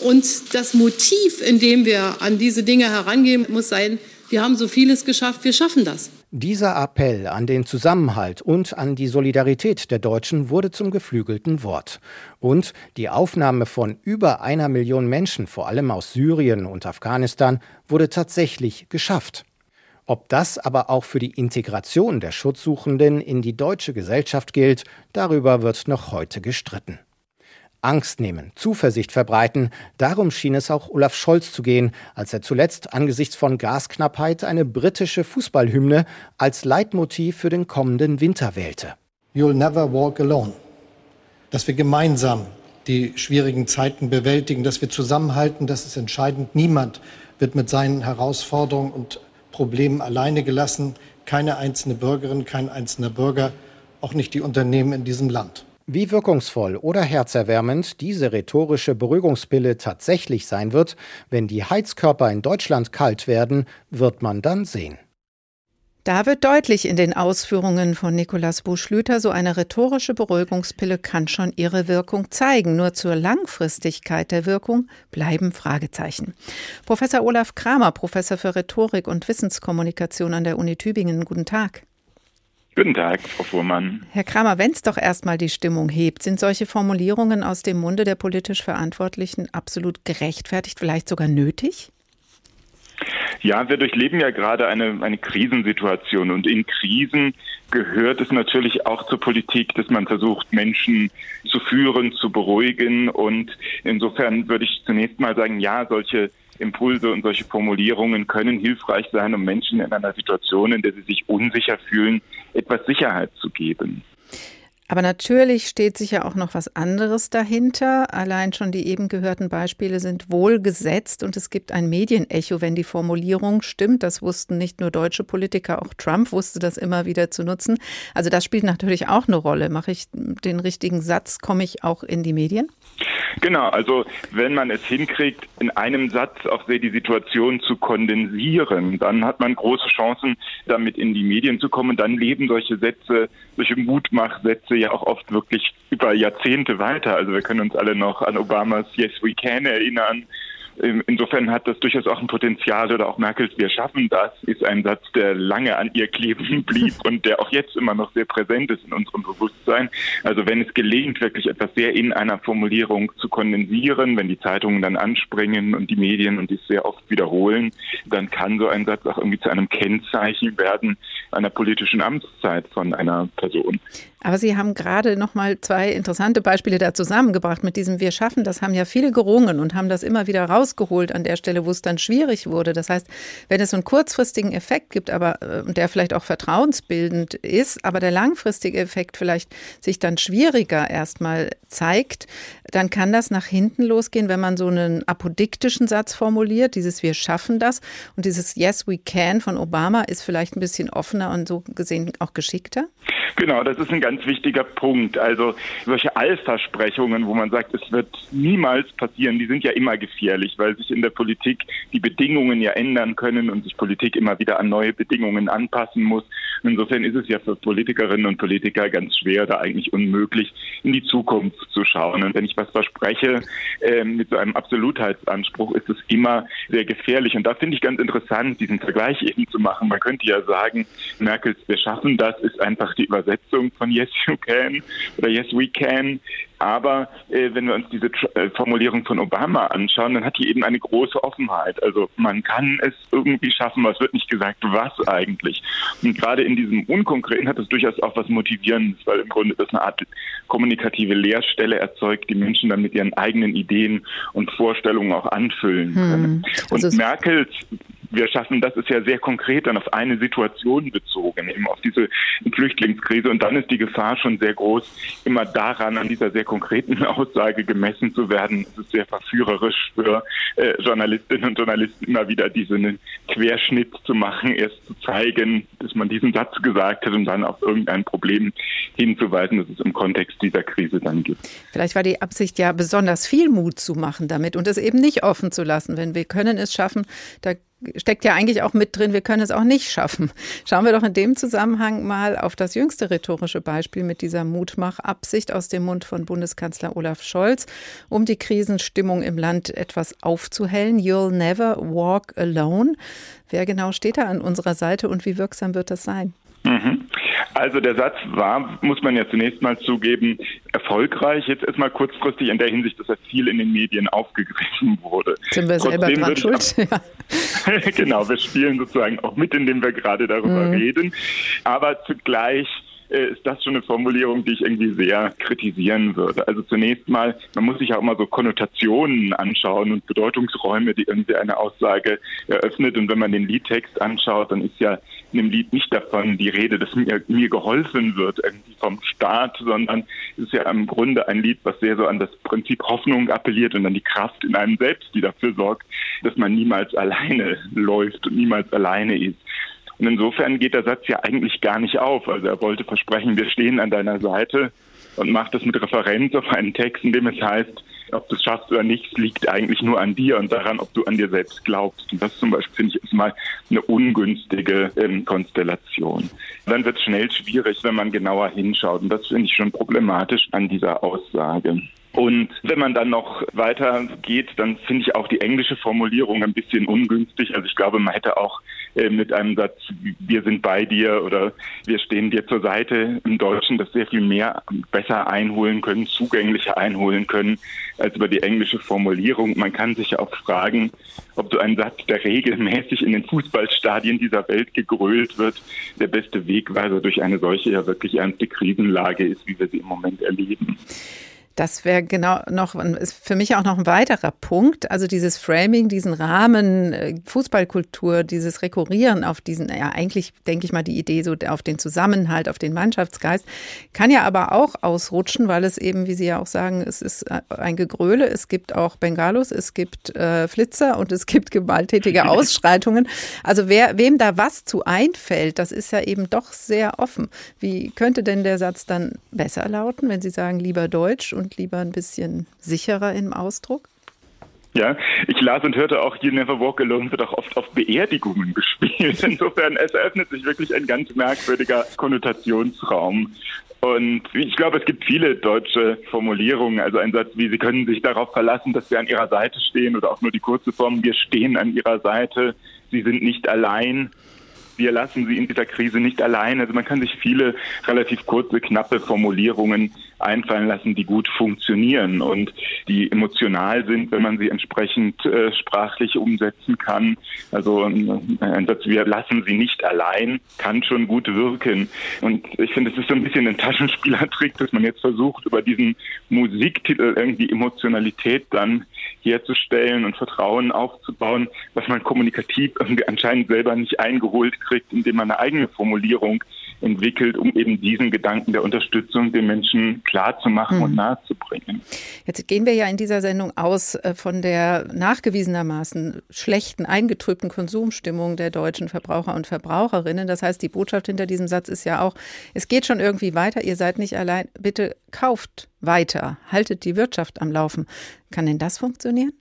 und das Motiv, in dem wir an diese Dinge herangehen, muss sein, wir haben so vieles geschafft, wir schaffen das. Dieser Appell an den Zusammenhalt und an die Solidarität der Deutschen wurde zum geflügelten Wort. Und die Aufnahme von über einer Million Menschen, vor allem aus Syrien und Afghanistan, wurde tatsächlich geschafft. Ob das aber auch für die Integration der Schutzsuchenden in die deutsche Gesellschaft gilt, darüber wird noch heute gestritten. Angst nehmen, Zuversicht verbreiten, darum schien es auch Olaf Scholz zu gehen, als er zuletzt angesichts von Gasknappheit eine britische Fußballhymne als Leitmotiv für den kommenden Winter wählte. You'll never walk alone. Dass wir gemeinsam die schwierigen Zeiten bewältigen, dass wir zusammenhalten, das ist entscheidend. Niemand wird mit seinen Herausforderungen und Problemen alleine gelassen. Keine einzelne Bürgerin, kein einzelner Bürger, auch nicht die Unternehmen in diesem Land. Wie wirkungsvoll oder herzerwärmend diese rhetorische Beruhigungspille tatsächlich sein wird, wenn die Heizkörper in Deutschland kalt werden, wird man dann sehen. Da wird deutlich in den Ausführungen von Nikolaus Buschlüter, so eine rhetorische Beruhigungspille kann schon ihre Wirkung zeigen. Nur zur Langfristigkeit der Wirkung bleiben Fragezeichen. Professor Olaf Kramer, Professor für Rhetorik und Wissenskommunikation an der Uni Tübingen, guten Tag. Guten Tag, Frau Fuhrmann. Herr Kramer, wenn es doch erstmal die Stimmung hebt, sind solche Formulierungen aus dem Munde der politisch Verantwortlichen absolut gerechtfertigt, vielleicht sogar nötig? Ja, wir durchleben ja gerade eine, eine Krisensituation und in Krisen gehört es natürlich auch zur Politik, dass man versucht, Menschen zu führen, zu beruhigen und insofern würde ich zunächst mal sagen, ja, solche Impulse und solche Formulierungen können hilfreich sein, um Menschen in einer Situation, in der sie sich unsicher fühlen, etwas Sicherheit zu geben. Aber natürlich steht sicher auch noch was anderes dahinter. Allein schon die eben gehörten Beispiele sind wohl gesetzt und es gibt ein Medienecho, wenn die Formulierung stimmt. Das wussten nicht nur deutsche Politiker, auch Trump wusste das immer wieder zu nutzen. Also das spielt natürlich auch eine Rolle. Mache ich den richtigen Satz, komme ich auch in die Medien? Genau, also wenn man es hinkriegt, in einem Satz auch sehr die Situation zu kondensieren, dann hat man große Chancen, damit in die Medien zu kommen. Dann leben solche Sätze, solche Mutmachsätze ja auch oft wirklich über Jahrzehnte weiter. Also wir können uns alle noch an Obamas Yes We Can erinnern Ähm, insofern hat das durchaus auch ein Potenzial oder auch Merkels Wir schaffen das ist ein Satz, der lange an ihr kleben (laughs) blieb (laughs) und der auch jetzt immer noch sehr präsent ist in unserem Bewusstsein. Also wenn es gelingt, wirklich etwas sehr in einer Formulierung zu kondensieren, wenn die Zeitungen dann anspringen und die Medien und dies sehr oft wiederholen, dann kann so ein Satz auch irgendwie zu einem Kennzeichen werden einer politischen Amtszeit von einer Person. Aber Sie haben gerade noch mal zwei interessante Beispiele da zusammengebracht mit diesem Wir schaffen. Das haben ja viele gerungen und haben das immer wieder rausgeholt an der Stelle, wo es dann schwierig wurde. Das heißt, wenn es so einen kurzfristigen Effekt gibt, aber äh, der vielleicht auch vertrauensbildend ist, aber der langfristige Effekt vielleicht sich dann schwieriger erstmal zeigt, dann kann das nach hinten losgehen, wenn man so einen apodiktischen Satz formuliert, dieses Wir schaffen das und dieses Yes, we can von Obama ist vielleicht ein bisschen offener und so gesehen auch geschickter. Genau, das ist ein ganz wichtiger Punkt. Also solche Allversprechungen, wo man sagt, es wird niemals passieren, die sind ja immer gefährlich, weil sich in der Politik die Bedingungen ja ändern können und sich Politik immer wieder an neue Bedingungen anpassen muss. Insofern ist es ja für Politikerinnen und Politiker ganz schwer, da eigentlich unmöglich in die Zukunft zu schauen. Und wenn ich was verspreche äh, mit so einem Absolutheitsanspruch, ist es immer sehr gefährlich. Und da finde ich ganz interessant, diesen Vergleich eben zu machen. Man könnte ja sagen, Merkels Wir schaffen das ist einfach die Übersetzung von Yes You Can oder Yes We Can. Aber äh, wenn wir uns diese äh, Formulierung von Obama anschauen, dann hat die eben eine große Offenheit. Also man kann es irgendwie schaffen, aber es wird nicht gesagt, was eigentlich. Und gerade in diesem Unkonkreten hat es durchaus auch was Motivierendes, weil im Grunde das eine Art kommunikative Leerstelle erzeugt, die Menschen dann mit ihren eigenen Ideen und Vorstellungen auch anfüllen können. Hm. Also und Merkels wir schaffen, das ist ja sehr konkret dann auf eine Situation bezogen, eben auf diese Flüchtlingskrise. Und dann ist die Gefahr schon sehr groß, immer daran, an dieser sehr konkreten (laughs) Aussage gemessen zu werden. Es ist sehr verführerisch für äh, Journalistinnen und Journalisten immer wieder diesen Querschnitt zu machen, erst zu zeigen, dass man diesen Satz gesagt hat und dann auf irgendein Problem hinzuweisen, das es im Kontext dieser Krise dann gibt. Vielleicht war die Absicht ja besonders viel Mut zu machen damit und es eben nicht offen zu lassen. Wenn wir können es schaffen, da steckt ja eigentlich auch mit drin, wir können es auch nicht schaffen. Schauen wir doch in dem Zusammenhang mal auf das jüngste rhetorische Beispiel mit dieser Mutmachabsicht aus dem Mund von Bundeskanzler Olaf Scholz, um die Krisenstimmung im Land etwas aufzuhellen. You'll never walk alone. Wer genau steht da an unserer Seite und wie wirksam wird das sein? Mhm. Also der Satz war, muss man ja zunächst mal zugeben, erfolgreich. Jetzt erstmal kurzfristig in der Hinsicht, dass er viel in den Medien aufgegriffen wurde. Sind wir selber dran schuld? Ja. (laughs) genau, wir spielen sozusagen auch mit, indem wir gerade darüber mhm. reden. Aber zugleich äh, ist das schon eine Formulierung, die ich irgendwie sehr kritisieren würde. Also zunächst mal, man muss sich auch mal so Konnotationen anschauen und Bedeutungsräume, die irgendwie eine Aussage eröffnet. Und wenn man den Liedtext anschaut, dann ist ja in dem Lied nicht davon die Rede, dass mir, mir geholfen wird irgendwie vom Staat, sondern es ist ja im Grunde ein Lied, was sehr so an das Prinzip Hoffnung appelliert und an die Kraft in einem selbst, die dafür sorgt, dass man niemals alleine läuft und niemals alleine ist. Und insofern geht der Satz ja eigentlich gar nicht auf. Also er wollte versprechen, wir stehen an deiner Seite und macht das mit Referenz auf einen Text, in dem es heißt, ob du es schaffst oder nicht, liegt eigentlich nur an dir und daran, ob du an dir selbst glaubst. Und das zum Beispiel finde ich ist mal eine ungünstige ähm, Konstellation. Dann wird es schnell schwierig, wenn man genauer hinschaut. Und das finde ich schon problematisch an dieser Aussage. Und wenn man dann noch weiter geht, dann finde ich auch die englische Formulierung ein bisschen ungünstig. Also ich glaube, man hätte auch äh, mit einem Satz, wir sind bei dir oder wir stehen dir zur Seite im Deutschen das sehr viel mehr besser einholen können, zugänglicher einholen können als über die englische Formulierung. Man kann sich auch fragen, ob so ein Satz, der regelmäßig in den Fußballstadien dieser Welt gegrölt wird, der beste Wegweiser durch eine solche ja wirklich ernste Krisenlage ist, wie wir sie im Moment erleben. Das wäre genau noch, ist für mich auch noch ein weiterer Punkt. Also dieses Framing, diesen Rahmen, äh, Fußballkultur, dieses Rekurrieren auf diesen, ja, eigentlich denke ich mal die Idee so auf den Zusammenhalt, auf den Mannschaftsgeist, kann ja aber auch ausrutschen, weil es eben, wie Sie ja auch sagen, es ist äh, ein Gegröle. Es gibt auch Bengalos, es gibt äh, Flitzer und es gibt gewalttätige (laughs) Ausschreitungen. Also wer, wem da was zu einfällt, das ist ja eben doch sehr offen. Wie könnte denn der Satz dann besser lauten, wenn Sie sagen, lieber Deutsch und und lieber ein bisschen sicherer im Ausdruck? Ja, ich las und hörte auch You Never Walk Alone wird auch oft auf Beerdigungen (laughs) gespielt. Insofern, es eröffnet sich wirklich ein ganz merkwürdiger Konnotationsraum. Und ich glaube, es gibt viele deutsche Formulierungen, also ein Satz wie, Sie können sich darauf verlassen, dass wir an Ihrer Seite stehen oder auch nur die kurze Form, wir stehen an Ihrer Seite, Sie sind nicht allein wir lassen sie in dieser Krise nicht allein. Also man kann sich viele relativ kurze, knappe Formulierungen einfallen lassen, die gut funktionieren und die emotional sind, wenn man sie entsprechend äh, sprachlich umsetzen kann. Also ein Satz, wir lassen sie nicht allein, kann schon gut wirken. Und ich finde, es ist so ein bisschen ein Taschenspielertrick, dass man jetzt versucht, über diesen Musiktitel irgendwie Emotionalität dann herzustellen und Vertrauen aufzubauen, was man kommunikativ irgendwie anscheinend selber nicht eingeholt kriegt, indem man eine eigene Formulierung entwickelt, um eben diesen Gedanken der Unterstützung den Menschen klarzumachen mhm. und nahezubringen. Jetzt gehen wir ja in dieser Sendung aus äh, von der nachgewiesenermaßen schlechten, eingetrübten Konsumstimmung der deutschen Verbraucher und Verbraucherinnen. Das heißt, die Botschaft hinter diesem Satz ist ja auch, es geht schon irgendwie weiter, ihr seid nicht allein, bitte kauft weiter, haltet die Wirtschaft am Laufen. Kann denn das funktionieren?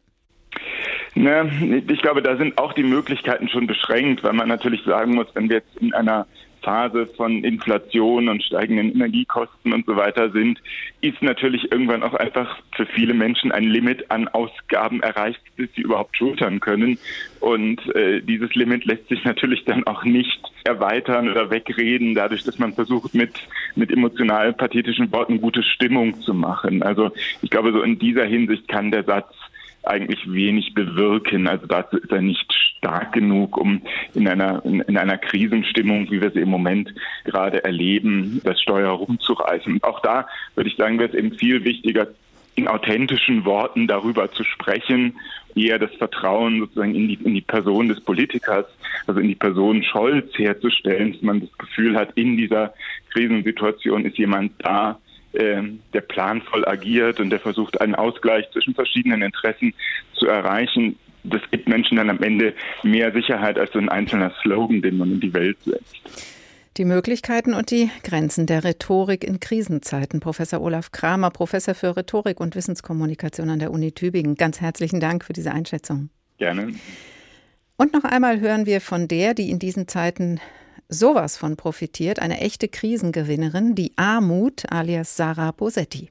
Ne, ich glaube, da sind auch die Möglichkeiten schon beschränkt, weil man natürlich sagen muss, wenn wir jetzt in einer Phase von Inflation und steigenden Energiekosten und so weiter sind, ist natürlich irgendwann auch einfach für viele Menschen ein Limit an Ausgaben erreicht, bis sie überhaupt schultern können. Und äh, dieses Limit lässt sich natürlich dann auch nicht erweitern oder wegreden, dadurch, dass man versucht, mit, mit emotional pathetischen Worten gute Stimmung zu machen. Also ich glaube, so in dieser Hinsicht kann der Satz eigentlich wenig bewirken. Also dazu ist er nicht stark genug, um in einer, in, in einer Krisenstimmung, wie wir sie im Moment gerade erleben, das Steuer rumzureißen. Auch da würde ich sagen, wäre es eben viel wichtiger, in authentischen Worten darüber zu sprechen, eher das Vertrauen sozusagen in die, in die Person des Politikers, also in die Person Scholz herzustellen, dass man das Gefühl hat, in dieser Krisensituation ist jemand da, der planvoll agiert und der versucht, einen Ausgleich zwischen verschiedenen Interessen zu erreichen. Das gibt Menschen dann am Ende mehr Sicherheit als so ein einzelner Slogan, den man in die Welt setzt. Die Möglichkeiten und die Grenzen der Rhetorik in Krisenzeiten. Professor Olaf Kramer, Professor für Rhetorik und Wissenskommunikation an der Uni Tübingen. Ganz herzlichen Dank für diese Einschätzung. Gerne. Und noch einmal hören wir von der, die in diesen Zeiten sowas von profitiert, eine echte Krisengewinnerin, die Armut alias Sarah Bosetti.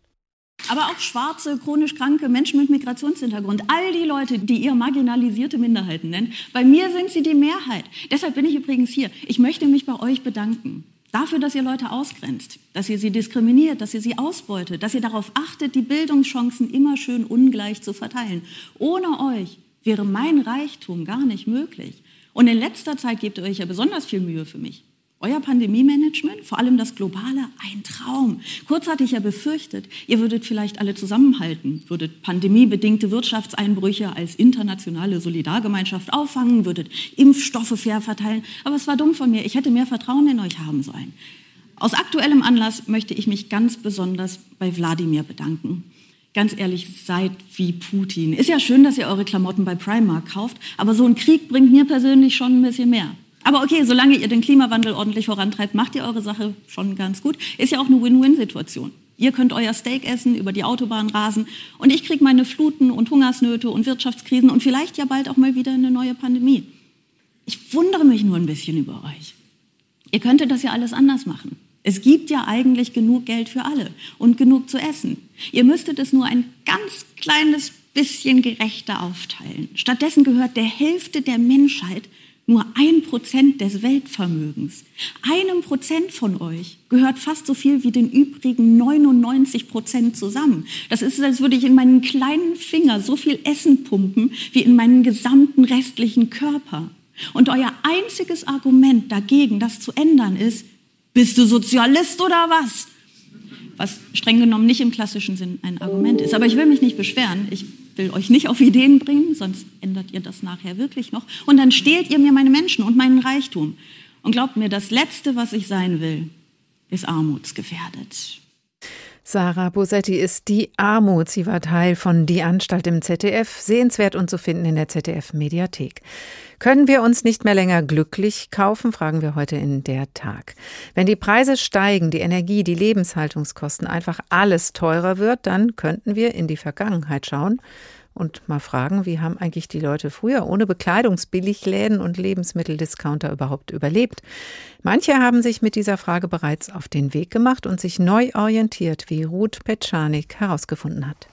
Aber auch schwarze, chronisch kranke Menschen mit Migrationshintergrund, all die Leute, die ihr marginalisierte Minderheiten nennen, bei mir sind sie die Mehrheit. Deshalb bin ich übrigens hier. Ich möchte mich bei euch bedanken. Dafür, dass ihr Leute ausgrenzt, dass ihr sie diskriminiert, dass ihr sie ausbeutet, dass ihr darauf achtet, die Bildungschancen immer schön ungleich zu verteilen. Ohne euch wäre mein Reichtum gar nicht möglich. Und in letzter Zeit gebt ihr euch ja besonders viel Mühe für mich. Euer Pandemie-Management, vor allem das Globale, ein Traum. Kurz hatte ich ja befürchtet, ihr würdet vielleicht alle zusammenhalten, würdet pandemiebedingte Wirtschaftseinbrüche als internationale Solidargemeinschaft auffangen, würdet Impfstoffe fair verteilen. Aber es war dumm von mir. Ich hätte mehr Vertrauen in euch haben sollen. Aus aktuellem Anlass möchte ich mich ganz besonders bei Wladimir bedanken ganz ehrlich, seid wie Putin. Ist ja schön, dass ihr eure Klamotten bei Primark kauft, aber so ein Krieg bringt mir persönlich schon ein bisschen mehr. Aber okay, solange ihr den Klimawandel ordentlich vorantreibt, macht ihr eure Sache schon ganz gut. Ist ja auch eine Win-Win-Situation. Ihr könnt euer Steak essen, über die Autobahn rasen und ich kriege meine Fluten und Hungersnöte und Wirtschaftskrisen und vielleicht ja bald auch mal wieder eine neue Pandemie. Ich wundere mich nur ein bisschen über euch. Ihr könntet das ja alles anders machen. Es gibt ja eigentlich genug Geld für alle und genug zu essen. Ihr müsstet es nur ein ganz kleines bisschen gerechter aufteilen. Stattdessen gehört der Hälfte der Menschheit nur ein Prozent des Weltvermögens. Einem Prozent von euch gehört fast so viel wie den übrigen 99 Prozent zusammen. Das ist, als würde ich in meinen kleinen Finger so viel Essen pumpen wie in meinen gesamten restlichen Körper. Und euer einziges Argument dagegen, das zu ändern, ist, bist du Sozialist oder was? Was streng genommen nicht im klassischen Sinn ein Argument ist. Aber ich will mich nicht beschweren. Ich will euch nicht auf Ideen bringen, sonst ändert ihr das nachher wirklich noch. Und dann stehlt ihr mir meine Menschen und meinen Reichtum. Und glaubt mir, das Letzte, was ich sein will, ist armutsgefährdet. Sarah Bosetti ist die Armut. Sie war Teil von Die Anstalt im ZDF, sehenswert und zu finden in der ZDF-Mediathek. Können wir uns nicht mehr länger glücklich kaufen, fragen wir heute in der Tag. Wenn die Preise steigen, die Energie, die Lebenshaltungskosten, einfach alles teurer wird, dann könnten wir in die Vergangenheit schauen und mal fragen, wie haben eigentlich die Leute früher ohne Bekleidungsbilligläden und Lebensmitteldiscounter überhaupt überlebt. Manche haben sich mit dieser Frage bereits auf den Weg gemacht und sich neu orientiert, wie Ruth Petschanik herausgefunden hat.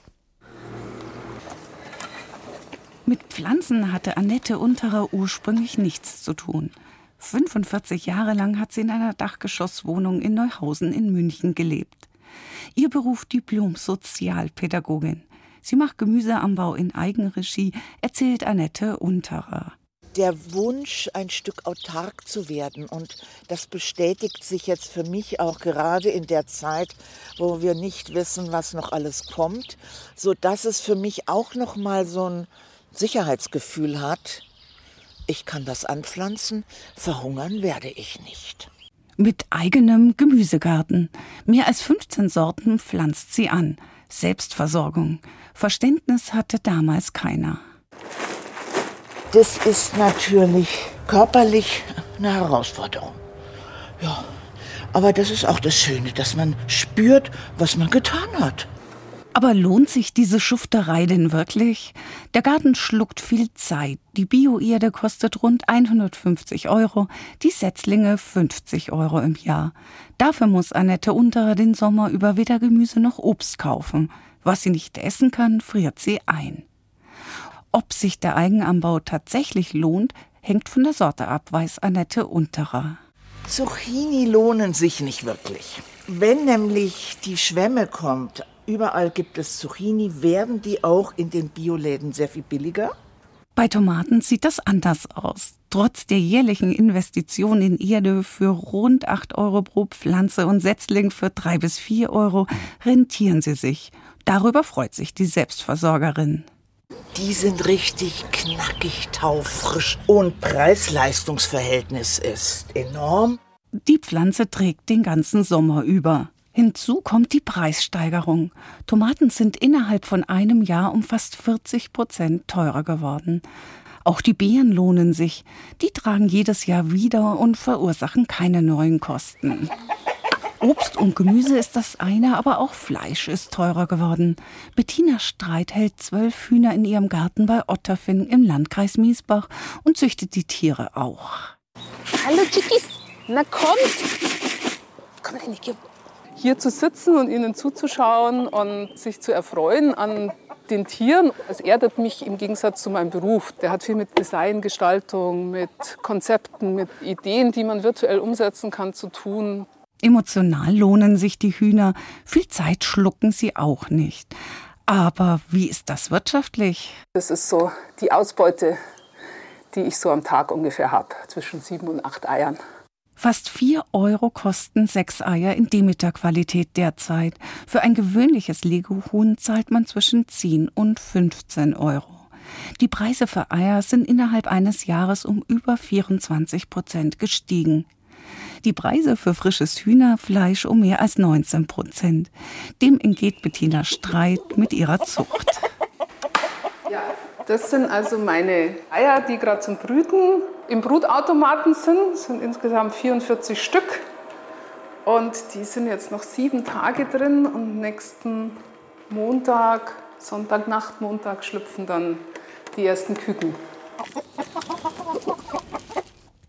Mit Pflanzen hatte Annette Unterer ursprünglich nichts zu tun. 45 Jahre lang hat sie in einer Dachgeschosswohnung in Neuhausen in München gelebt. Ihr Beruf Diplom-Sozialpädagogin. Sie macht Gemüseanbau in Eigenregie, erzählt Annette Unterer. Der Wunsch, ein Stück autark zu werden. Und das bestätigt sich jetzt für mich auch gerade in der Zeit, wo wir nicht wissen, was noch alles kommt, so dass es für mich auch noch mal so ein Sicherheitsgefühl hat. Ich kann das anpflanzen, verhungern werde ich nicht. Mit eigenem Gemüsegarten. Mehr als 15 Sorten pflanzt sie an. Selbstversorgung. Verständnis hatte damals keiner. Das ist natürlich körperlich eine Herausforderung. Ja, aber das ist auch das Schöne, dass man spürt, was man getan hat. Aber lohnt sich diese Schufterei denn wirklich? Der Garten schluckt viel Zeit. Die Bioerde kostet rund 150 Euro, die Setzlinge 50 Euro im Jahr. Dafür muss Annette Unterer den Sommer über weder Gemüse noch Obst kaufen. Was sie nicht essen kann, friert sie ein. Ob sich der Eigenanbau tatsächlich lohnt, hängt von der Sorte ab, weiß Annette Unterer. Zucchini lohnen sich nicht wirklich. Wenn nämlich die Schwemme kommt, überall gibt es Zucchini, werden die auch in den Bioläden sehr viel billiger. Bei Tomaten sieht das anders aus. Trotz der jährlichen Investition in Erde für rund 8 Euro pro Pflanze und Setzling für 3 bis 4 Euro rentieren sie sich. Darüber freut sich die Selbstversorgerin. Die sind richtig knackig taufrisch und Preis-Leistungs-Verhältnis ist enorm. Die Pflanze trägt den ganzen Sommer über. Hinzu kommt die Preissteigerung. Tomaten sind innerhalb von einem Jahr um fast 40 Prozent teurer geworden. Auch die Beeren lohnen sich. Die tragen jedes Jahr wieder und verursachen keine neuen Kosten. Obst und Gemüse ist das eine, aber auch Fleisch ist teurer geworden. Bettina Streit hält zwölf Hühner in ihrem Garten bei Otterfinn im Landkreis Miesbach und züchtet die Tiere auch. Hallo Chickis, na kommt! Komm, Lenny, gib. Hier zu sitzen und ihnen zuzuschauen und sich zu erfreuen an den Tieren, es erdet mich im Gegensatz zu meinem Beruf. Der hat viel mit Design, Gestaltung, mit Konzepten, mit Ideen, die man virtuell umsetzen kann, zu tun. Emotional lohnen sich die Hühner, viel Zeit schlucken sie auch nicht. Aber wie ist das wirtschaftlich? Das ist so die Ausbeute, die ich so am Tag ungefähr habe, zwischen sieben und acht Eiern. Fast vier Euro kosten sechs Eier in Demeter-Qualität derzeit. Für ein gewöhnliches Legehuhn zahlt man zwischen 10 und 15 Euro. Die Preise für Eier sind innerhalb eines Jahres um über 24 Prozent gestiegen die Preise für frisches Hühnerfleisch um mehr als 19 Prozent. Dem entgeht Bettina Streit mit ihrer Zucht. Ja, das sind also meine Eier, die gerade zum Brüten im Brutautomaten sind. Das sind insgesamt 44 Stück. Und die sind jetzt noch sieben Tage drin und nächsten Montag, Sonntagnacht, Montag schlüpfen dann die ersten Küken.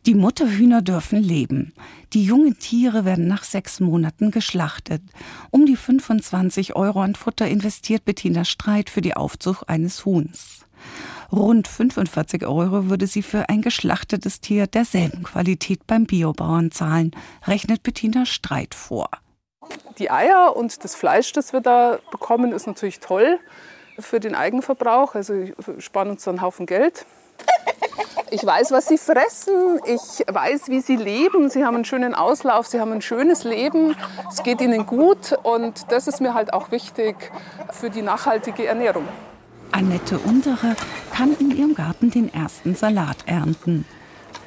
Die Mutterhühner dürfen leben. Die jungen Tiere werden nach sechs Monaten geschlachtet. Um die 25 Euro an Futter investiert Bettina Streit für die Aufzucht eines Huhns. Rund 45 Euro würde sie für ein geschlachtetes Tier derselben Qualität beim Biobauern zahlen, rechnet Bettina Streit vor. Die Eier und das Fleisch, das wir da bekommen, ist natürlich toll für den Eigenverbrauch. Also wir sparen uns da einen Haufen Geld. Ich weiß, was sie fressen. Ich weiß, wie sie leben. Sie haben einen schönen Auslauf. Sie haben ein schönes Leben. Es geht ihnen gut. Und das ist mir halt auch wichtig für die nachhaltige Ernährung. Annette Untere kann in ihrem Garten den ersten Salat ernten.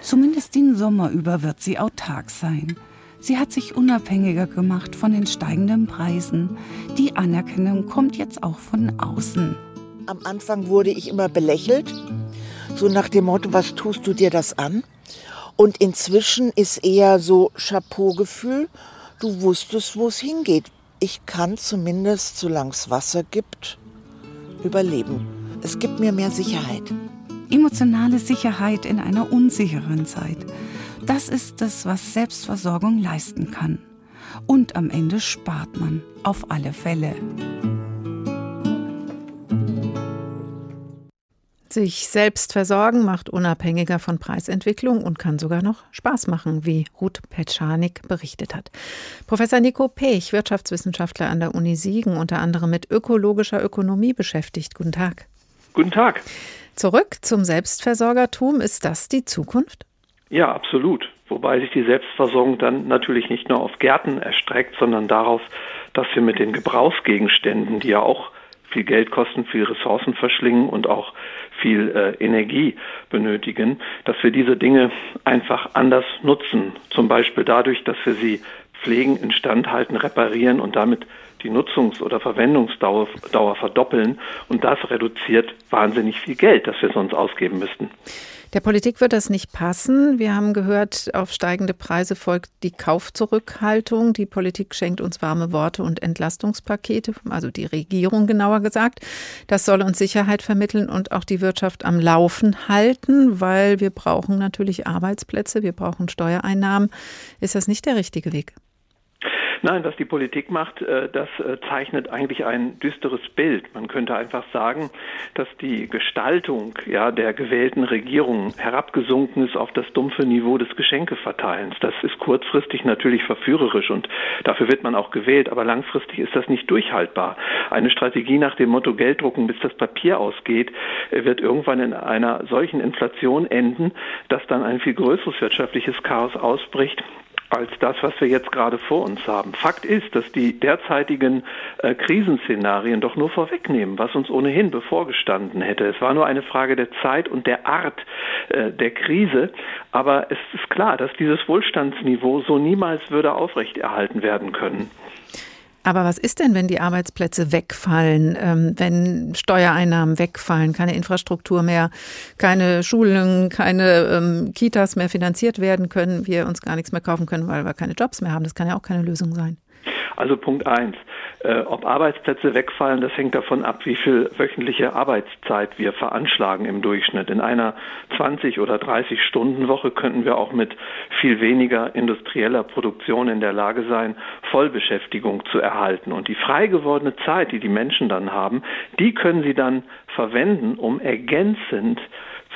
Zumindest den Sommer über wird sie autark sein. Sie hat sich unabhängiger gemacht von den steigenden Preisen. Die Anerkennung kommt jetzt auch von außen. Am Anfang wurde ich immer belächelt so nach dem Motto, was tust du dir das an? Und inzwischen ist eher so Chapeau-Gefühl, du wusstest, wo es hingeht. Ich kann zumindest, solange es Wasser gibt, überleben. Es gibt mir mehr Sicherheit. Emotionale Sicherheit in einer unsicheren Zeit. Das ist es, was Selbstversorgung leisten kann. Und am Ende spart man auf alle Fälle. Sich selbst versorgen macht unabhängiger von Preisentwicklung und kann sogar noch Spaß machen, wie Ruth Petschanik berichtet hat. Professor Nico Pech, Wirtschaftswissenschaftler an der Uni Siegen, unter anderem mit ökologischer Ökonomie beschäftigt. Guten Tag. Guten Tag. Zurück zum Selbstversorgertum. Ist das die Zukunft? Ja, absolut. Wobei sich die Selbstversorgung dann natürlich nicht nur auf Gärten erstreckt, sondern darauf, dass wir mit den Gebrauchsgegenständen, die ja auch viel Geld kosten, viel Ressourcen verschlingen und auch viel äh, Energie benötigen, dass wir diese Dinge einfach anders nutzen. Zum Beispiel dadurch, dass wir sie pflegen, instand halten, reparieren und damit die Nutzungs- oder Verwendungsdauer Dauer verdoppeln. Und das reduziert wahnsinnig viel Geld, das wir sonst ausgeben müssten. Der Politik wird das nicht passen. Wir haben gehört, auf steigende Preise folgt die Kaufzurückhaltung. Die Politik schenkt uns warme Worte und Entlastungspakete, also die Regierung genauer gesagt. Das soll uns Sicherheit vermitteln und auch die Wirtschaft am Laufen halten, weil wir brauchen natürlich Arbeitsplätze, wir brauchen Steuereinnahmen. Ist das nicht der richtige Weg? Nein, was die Politik macht, äh, das äh, zeichnet eigentlich ein düsteres Bild. Man könnte einfach sagen, dass die Gestaltung ja, der gewählten Regierung herabgesunken ist auf das dumpfe Niveau des Geschenkeverteilens. Das ist kurzfristig natürlich verführerisch und dafür wird man auch gewählt, aber langfristig ist das nicht durchhaltbar. Eine Strategie nach dem Motto Geld drucken, bis das Papier ausgeht, äh, wird irgendwann in einer solchen Inflation enden, dass dann ein viel größeres wirtschaftliches Chaos ausbricht als das, was wir jetzt gerade vor uns haben. Fakt ist, dass die derzeitigen äh, Krisenszenarien doch nur vorwegnehmen, was uns ohnehin bevorgestanden hätte. Es war nur eine Frage der Zeit und der Art äh, der Krise. Aber es ist klar, dass dieses Wohlstandsniveau so niemals würde aufrechterhalten werden können. Aber was ist denn, wenn die Arbeitsplätze wegfallen, ähm, wenn Steuereinnahmen wegfallen, keine Infrastruktur mehr, keine Schulen, keine ähm, Kitas mehr finanziert werden können, wir uns gar nichts mehr kaufen können, weil wir keine Jobs mehr haben? Das kann ja auch keine Lösung sein. Also Punkt eins. Äh, ob Arbeitsplätze wegfallen, das hängt davon ab, wie viel wöchentliche Arbeitszeit wir veranschlagen im Durchschnitt. In einer 20 oder 30 Stunden Woche könnten wir auch mit viel weniger industrieller Produktion in der Lage sein, Vollbeschäftigung zu erhalten. Und die frei gewordene Zeit, die die Menschen dann haben, die können sie dann verwenden, um ergänzend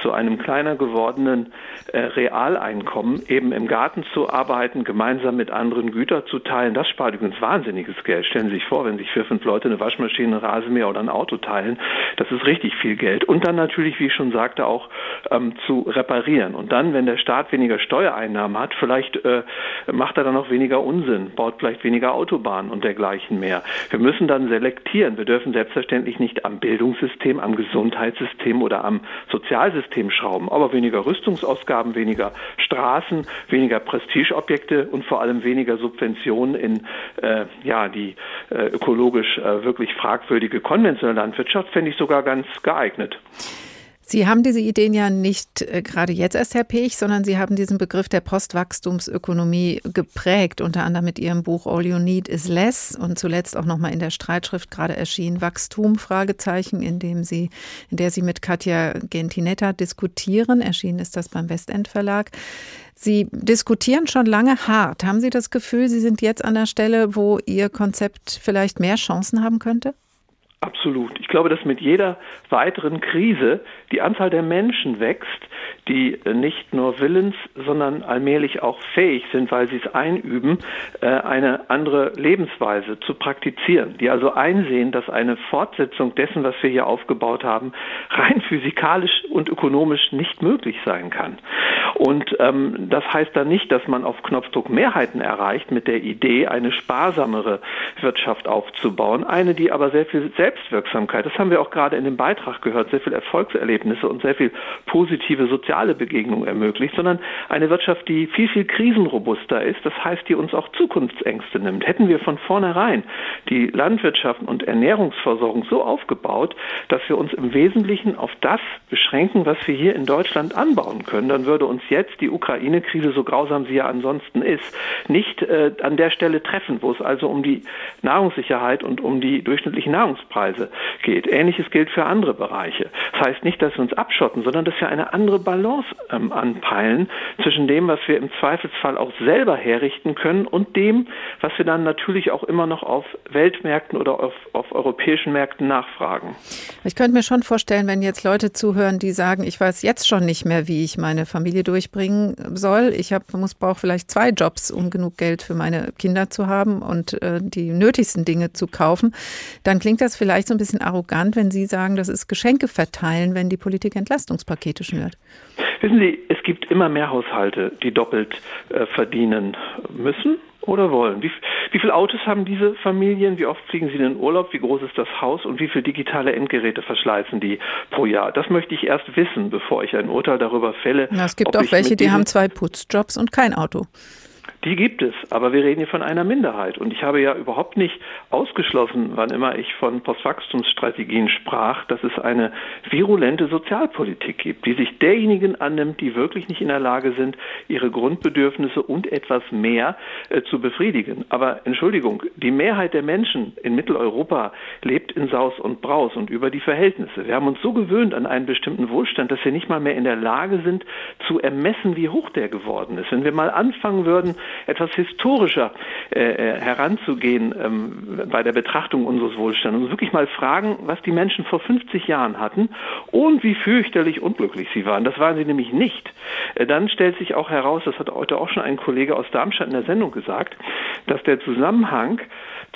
zu einem kleiner gewordenen äh, Realeinkommen, eben im Garten zu arbeiten, gemeinsam mit anderen Güter zu teilen. Das spart übrigens wahnsinniges Geld. Stellen Sie sich vor, wenn sich vier, fünf Leute eine Waschmaschine, Rasenmäher oder ein Auto teilen, das ist richtig viel Geld. Und dann natürlich, wie ich schon sagte, auch ähm, zu reparieren. Und dann, wenn der Staat weniger Steuereinnahmen hat, vielleicht äh, macht er dann auch weniger Unsinn, baut vielleicht weniger Autobahnen und dergleichen mehr. Wir müssen dann selektieren. Wir dürfen selbstverständlich nicht am Bildungssystem, am Gesundheitssystem oder am Sozialsystem System schrauben, aber weniger Rüstungsausgaben, weniger Straßen, weniger Prestigeobjekte und vor allem weniger Subventionen in äh, ja, die äh, ökologisch äh, wirklich fragwürdige konventionelle Landwirtschaft, fände ich sogar ganz geeignet. Sie haben diese Ideen ja nicht äh, gerade jetzt erst, Herr Pech, sondern Sie haben diesen Begriff der Postwachstumsökonomie geprägt, unter anderem mit Ihrem Buch All You Need is Less und zuletzt auch nochmal in der Streitschrift gerade erschienen Wachstum, Fragezeichen, in, dem Sie, in der Sie mit Katja Gentinetta diskutieren. Erschienen ist das beim Westend Verlag. Sie diskutieren schon lange hart. Haben Sie das Gefühl, Sie sind jetzt an der Stelle, wo Ihr Konzept vielleicht mehr Chancen haben könnte? Absolut. Ich glaube, dass mit jeder weiteren Krise die Anzahl der Menschen wächst, die nicht nur willens, sondern allmählich auch fähig sind, weil sie es einüben, äh, eine andere Lebensweise zu praktizieren, die also einsehen, dass eine Fortsetzung dessen, was wir hier aufgebaut haben, rein physikalisch und ökonomisch nicht möglich sein kann. Und ähm, das heißt dann nicht, dass man auf Knopfdruck Mehrheiten erreicht mit der Idee, eine sparsamere Wirtschaft aufzubauen, eine, die aber sehr viel selbst Selbstwirksamkeit, das haben wir auch gerade in dem Beitrag gehört, sehr viel Erfolgserlebnisse und sehr viel positive soziale Begegnung ermöglicht, sondern eine Wirtschaft, die viel, viel krisenrobuster ist, das heißt, die uns auch Zukunftsängste nimmt. Hätten wir von vornherein die Landwirtschaft und Ernährungsversorgung so aufgebaut, dass wir uns im Wesentlichen auf das beschränken, was wir hier in Deutschland anbauen können, dann würde uns jetzt die Ukraine-Krise, so grausam sie ja ansonsten ist, nicht äh, an der Stelle treffen, wo es also um die Nahrungssicherheit und um die durchschnittlichen Nahrungspreise geht. Ähnliches gilt für andere Bereiche. Das heißt nicht, dass wir uns abschotten, sondern dass wir eine andere Balance ähm, anpeilen zwischen dem, was wir im Zweifelsfall auch selber herrichten können und dem, was wir dann natürlich auch immer noch auf Weltmärkten oder auf, auf europäischen Märkten nachfragen. Ich könnte mir schon vorstellen, wenn jetzt Leute zuhören, die sagen, ich weiß jetzt schon nicht mehr, wie ich meine Familie durchbringen soll. Ich brauche vielleicht zwei Jobs, um genug Geld für meine Kinder zu haben und äh, die nötigsten Dinge zu kaufen. Dann klingt das vielleicht so ein bisschen arrogant, wenn Sie sagen, das ist Geschenke verteilen, wenn die Politik Entlastungspakete schnürt. Wissen Sie, es gibt immer mehr Haushalte, die doppelt äh, verdienen müssen oder wollen? Wie, wie viele Autos haben diese Familien? Wie oft fliegen sie in den Urlaub? Wie groß ist das Haus? Und wie viele digitale Endgeräte verschleißen die pro Jahr? Das möchte ich erst wissen, bevor ich ein Urteil darüber fälle. Na, es gibt auch welche, die haben zwei Putzjobs und kein Auto. Die gibt es, aber wir reden hier von einer Minderheit. Und ich habe ja überhaupt nicht ausgeschlossen, wann immer ich von Postwachstumsstrategien sprach, dass es eine virulente Sozialpolitik gibt, die sich derjenigen annimmt, die wirklich nicht in der Lage sind, ihre Grundbedürfnisse und etwas mehr äh, zu befriedigen. Aber Entschuldigung, die Mehrheit der Menschen in Mitteleuropa lebt in Saus und Braus und über die Verhältnisse. Wir haben uns so gewöhnt an einen bestimmten Wohlstand, dass wir nicht mal mehr in der Lage sind, zu ermessen, wie hoch der geworden ist. Wenn wir mal anfangen würden, etwas historischer äh, äh, heranzugehen ähm, bei der Betrachtung unseres Wohlstands und wirklich mal fragen, was die Menschen vor 50 Jahren hatten und wie fürchterlich unglücklich sie waren. Das waren sie nämlich nicht. Äh, dann stellt sich auch heraus, das hat heute auch schon ein Kollege aus Darmstadt in der Sendung gesagt, dass der Zusammenhang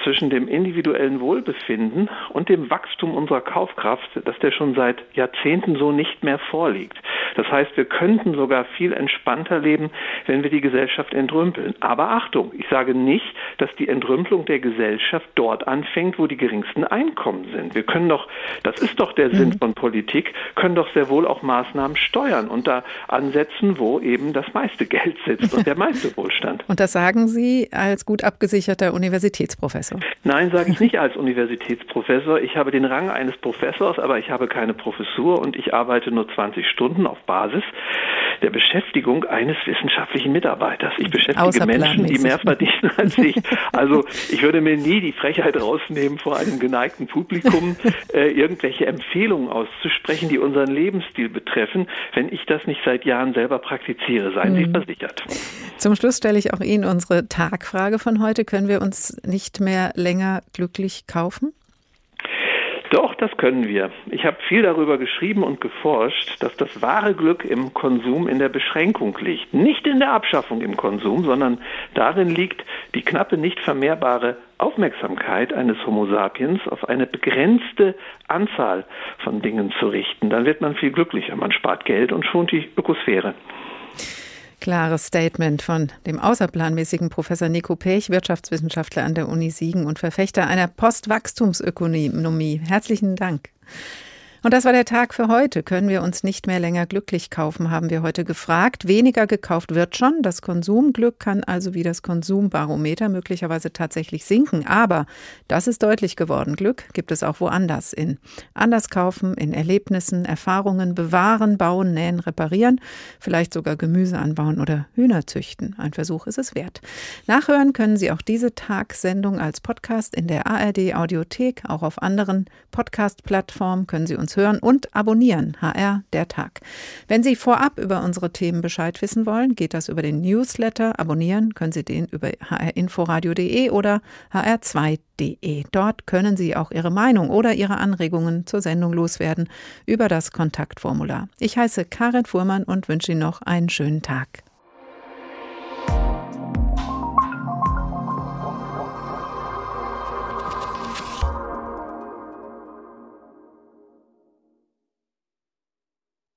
zwischen dem individuellen Wohlbefinden und dem Wachstum unserer Kaufkraft, dass der schon seit Jahrzehnten so nicht mehr vorliegt. Das heißt, wir könnten sogar viel entspannter leben, wenn wir die Gesellschaft entrümpeln. Aber Achtung, ich sage nicht, dass die Entrümpelung der Gesellschaft dort anfängt, wo die geringsten Einkommen sind. Wir können doch, das ist doch der mhm. Sinn von Politik, können doch sehr wohl auch Maßnahmen steuern und da ansetzen, wo eben das meiste Geld sitzt und der meiste Wohlstand. Und das sagen Sie als gut abgesicherter Universitätsprofessor? Nein, sage ich nicht als Universitätsprofessor. Ich habe den Rang eines Professors, aber ich habe keine Professur und ich arbeite nur 20 Stunden auf Basis der Beschäftigung eines wissenschaftlichen Mitarbeiters. Ich beschäftige Menschen, die mehr verdienen als ich. Also ich würde mir nie die Frechheit rausnehmen, vor einem geneigten Publikum äh, irgendwelche Empfehlungen auszusprechen, die unseren Lebensstil betreffen, wenn ich das nicht seit Jahren selber praktiziere. Seien. Sie versichert. Zum Schluss stelle ich auch Ihnen unsere Tagfrage von heute. Können wir uns nicht mehr länger glücklich kaufen? Doch, das können wir. Ich habe viel darüber geschrieben und geforscht, dass das wahre Glück im Konsum in der Beschränkung liegt. Nicht in der Abschaffung im Konsum, sondern darin liegt die knappe, nicht vermehrbare Aufmerksamkeit eines Homo sapiens auf eine begrenzte Anzahl von Dingen zu richten. Dann wird man viel glücklicher. Man spart Geld und schont die Ökosphäre. Klares Statement von dem außerplanmäßigen Professor Nico Pech, Wirtschaftswissenschaftler an der Uni Siegen und Verfechter einer Postwachstumsökonomie. Herzlichen Dank. Und das war der Tag für heute. Können wir uns nicht mehr länger glücklich kaufen, haben wir heute gefragt. Weniger gekauft wird schon. Das Konsumglück kann also wie das Konsumbarometer möglicherweise tatsächlich sinken. Aber das ist deutlich geworden. Glück gibt es auch woanders. In anders kaufen, in Erlebnissen, Erfahrungen, bewahren, bauen, nähen, reparieren, vielleicht sogar Gemüse anbauen oder Hühner züchten. Ein Versuch ist es wert. Nachhören können Sie auch diese Tagssendung als Podcast in der ARD Audiothek. Auch auf anderen Podcast-Plattformen können Sie uns hören und abonnieren. HR der Tag. Wenn Sie vorab über unsere Themen Bescheid wissen wollen, geht das über den Newsletter. Abonnieren können Sie den über hrinforadio.de oder hr2.de. Dort können Sie auch Ihre Meinung oder Ihre Anregungen zur Sendung loswerden über das Kontaktformular. Ich heiße Karin Fuhrmann und wünsche Ihnen noch einen schönen Tag.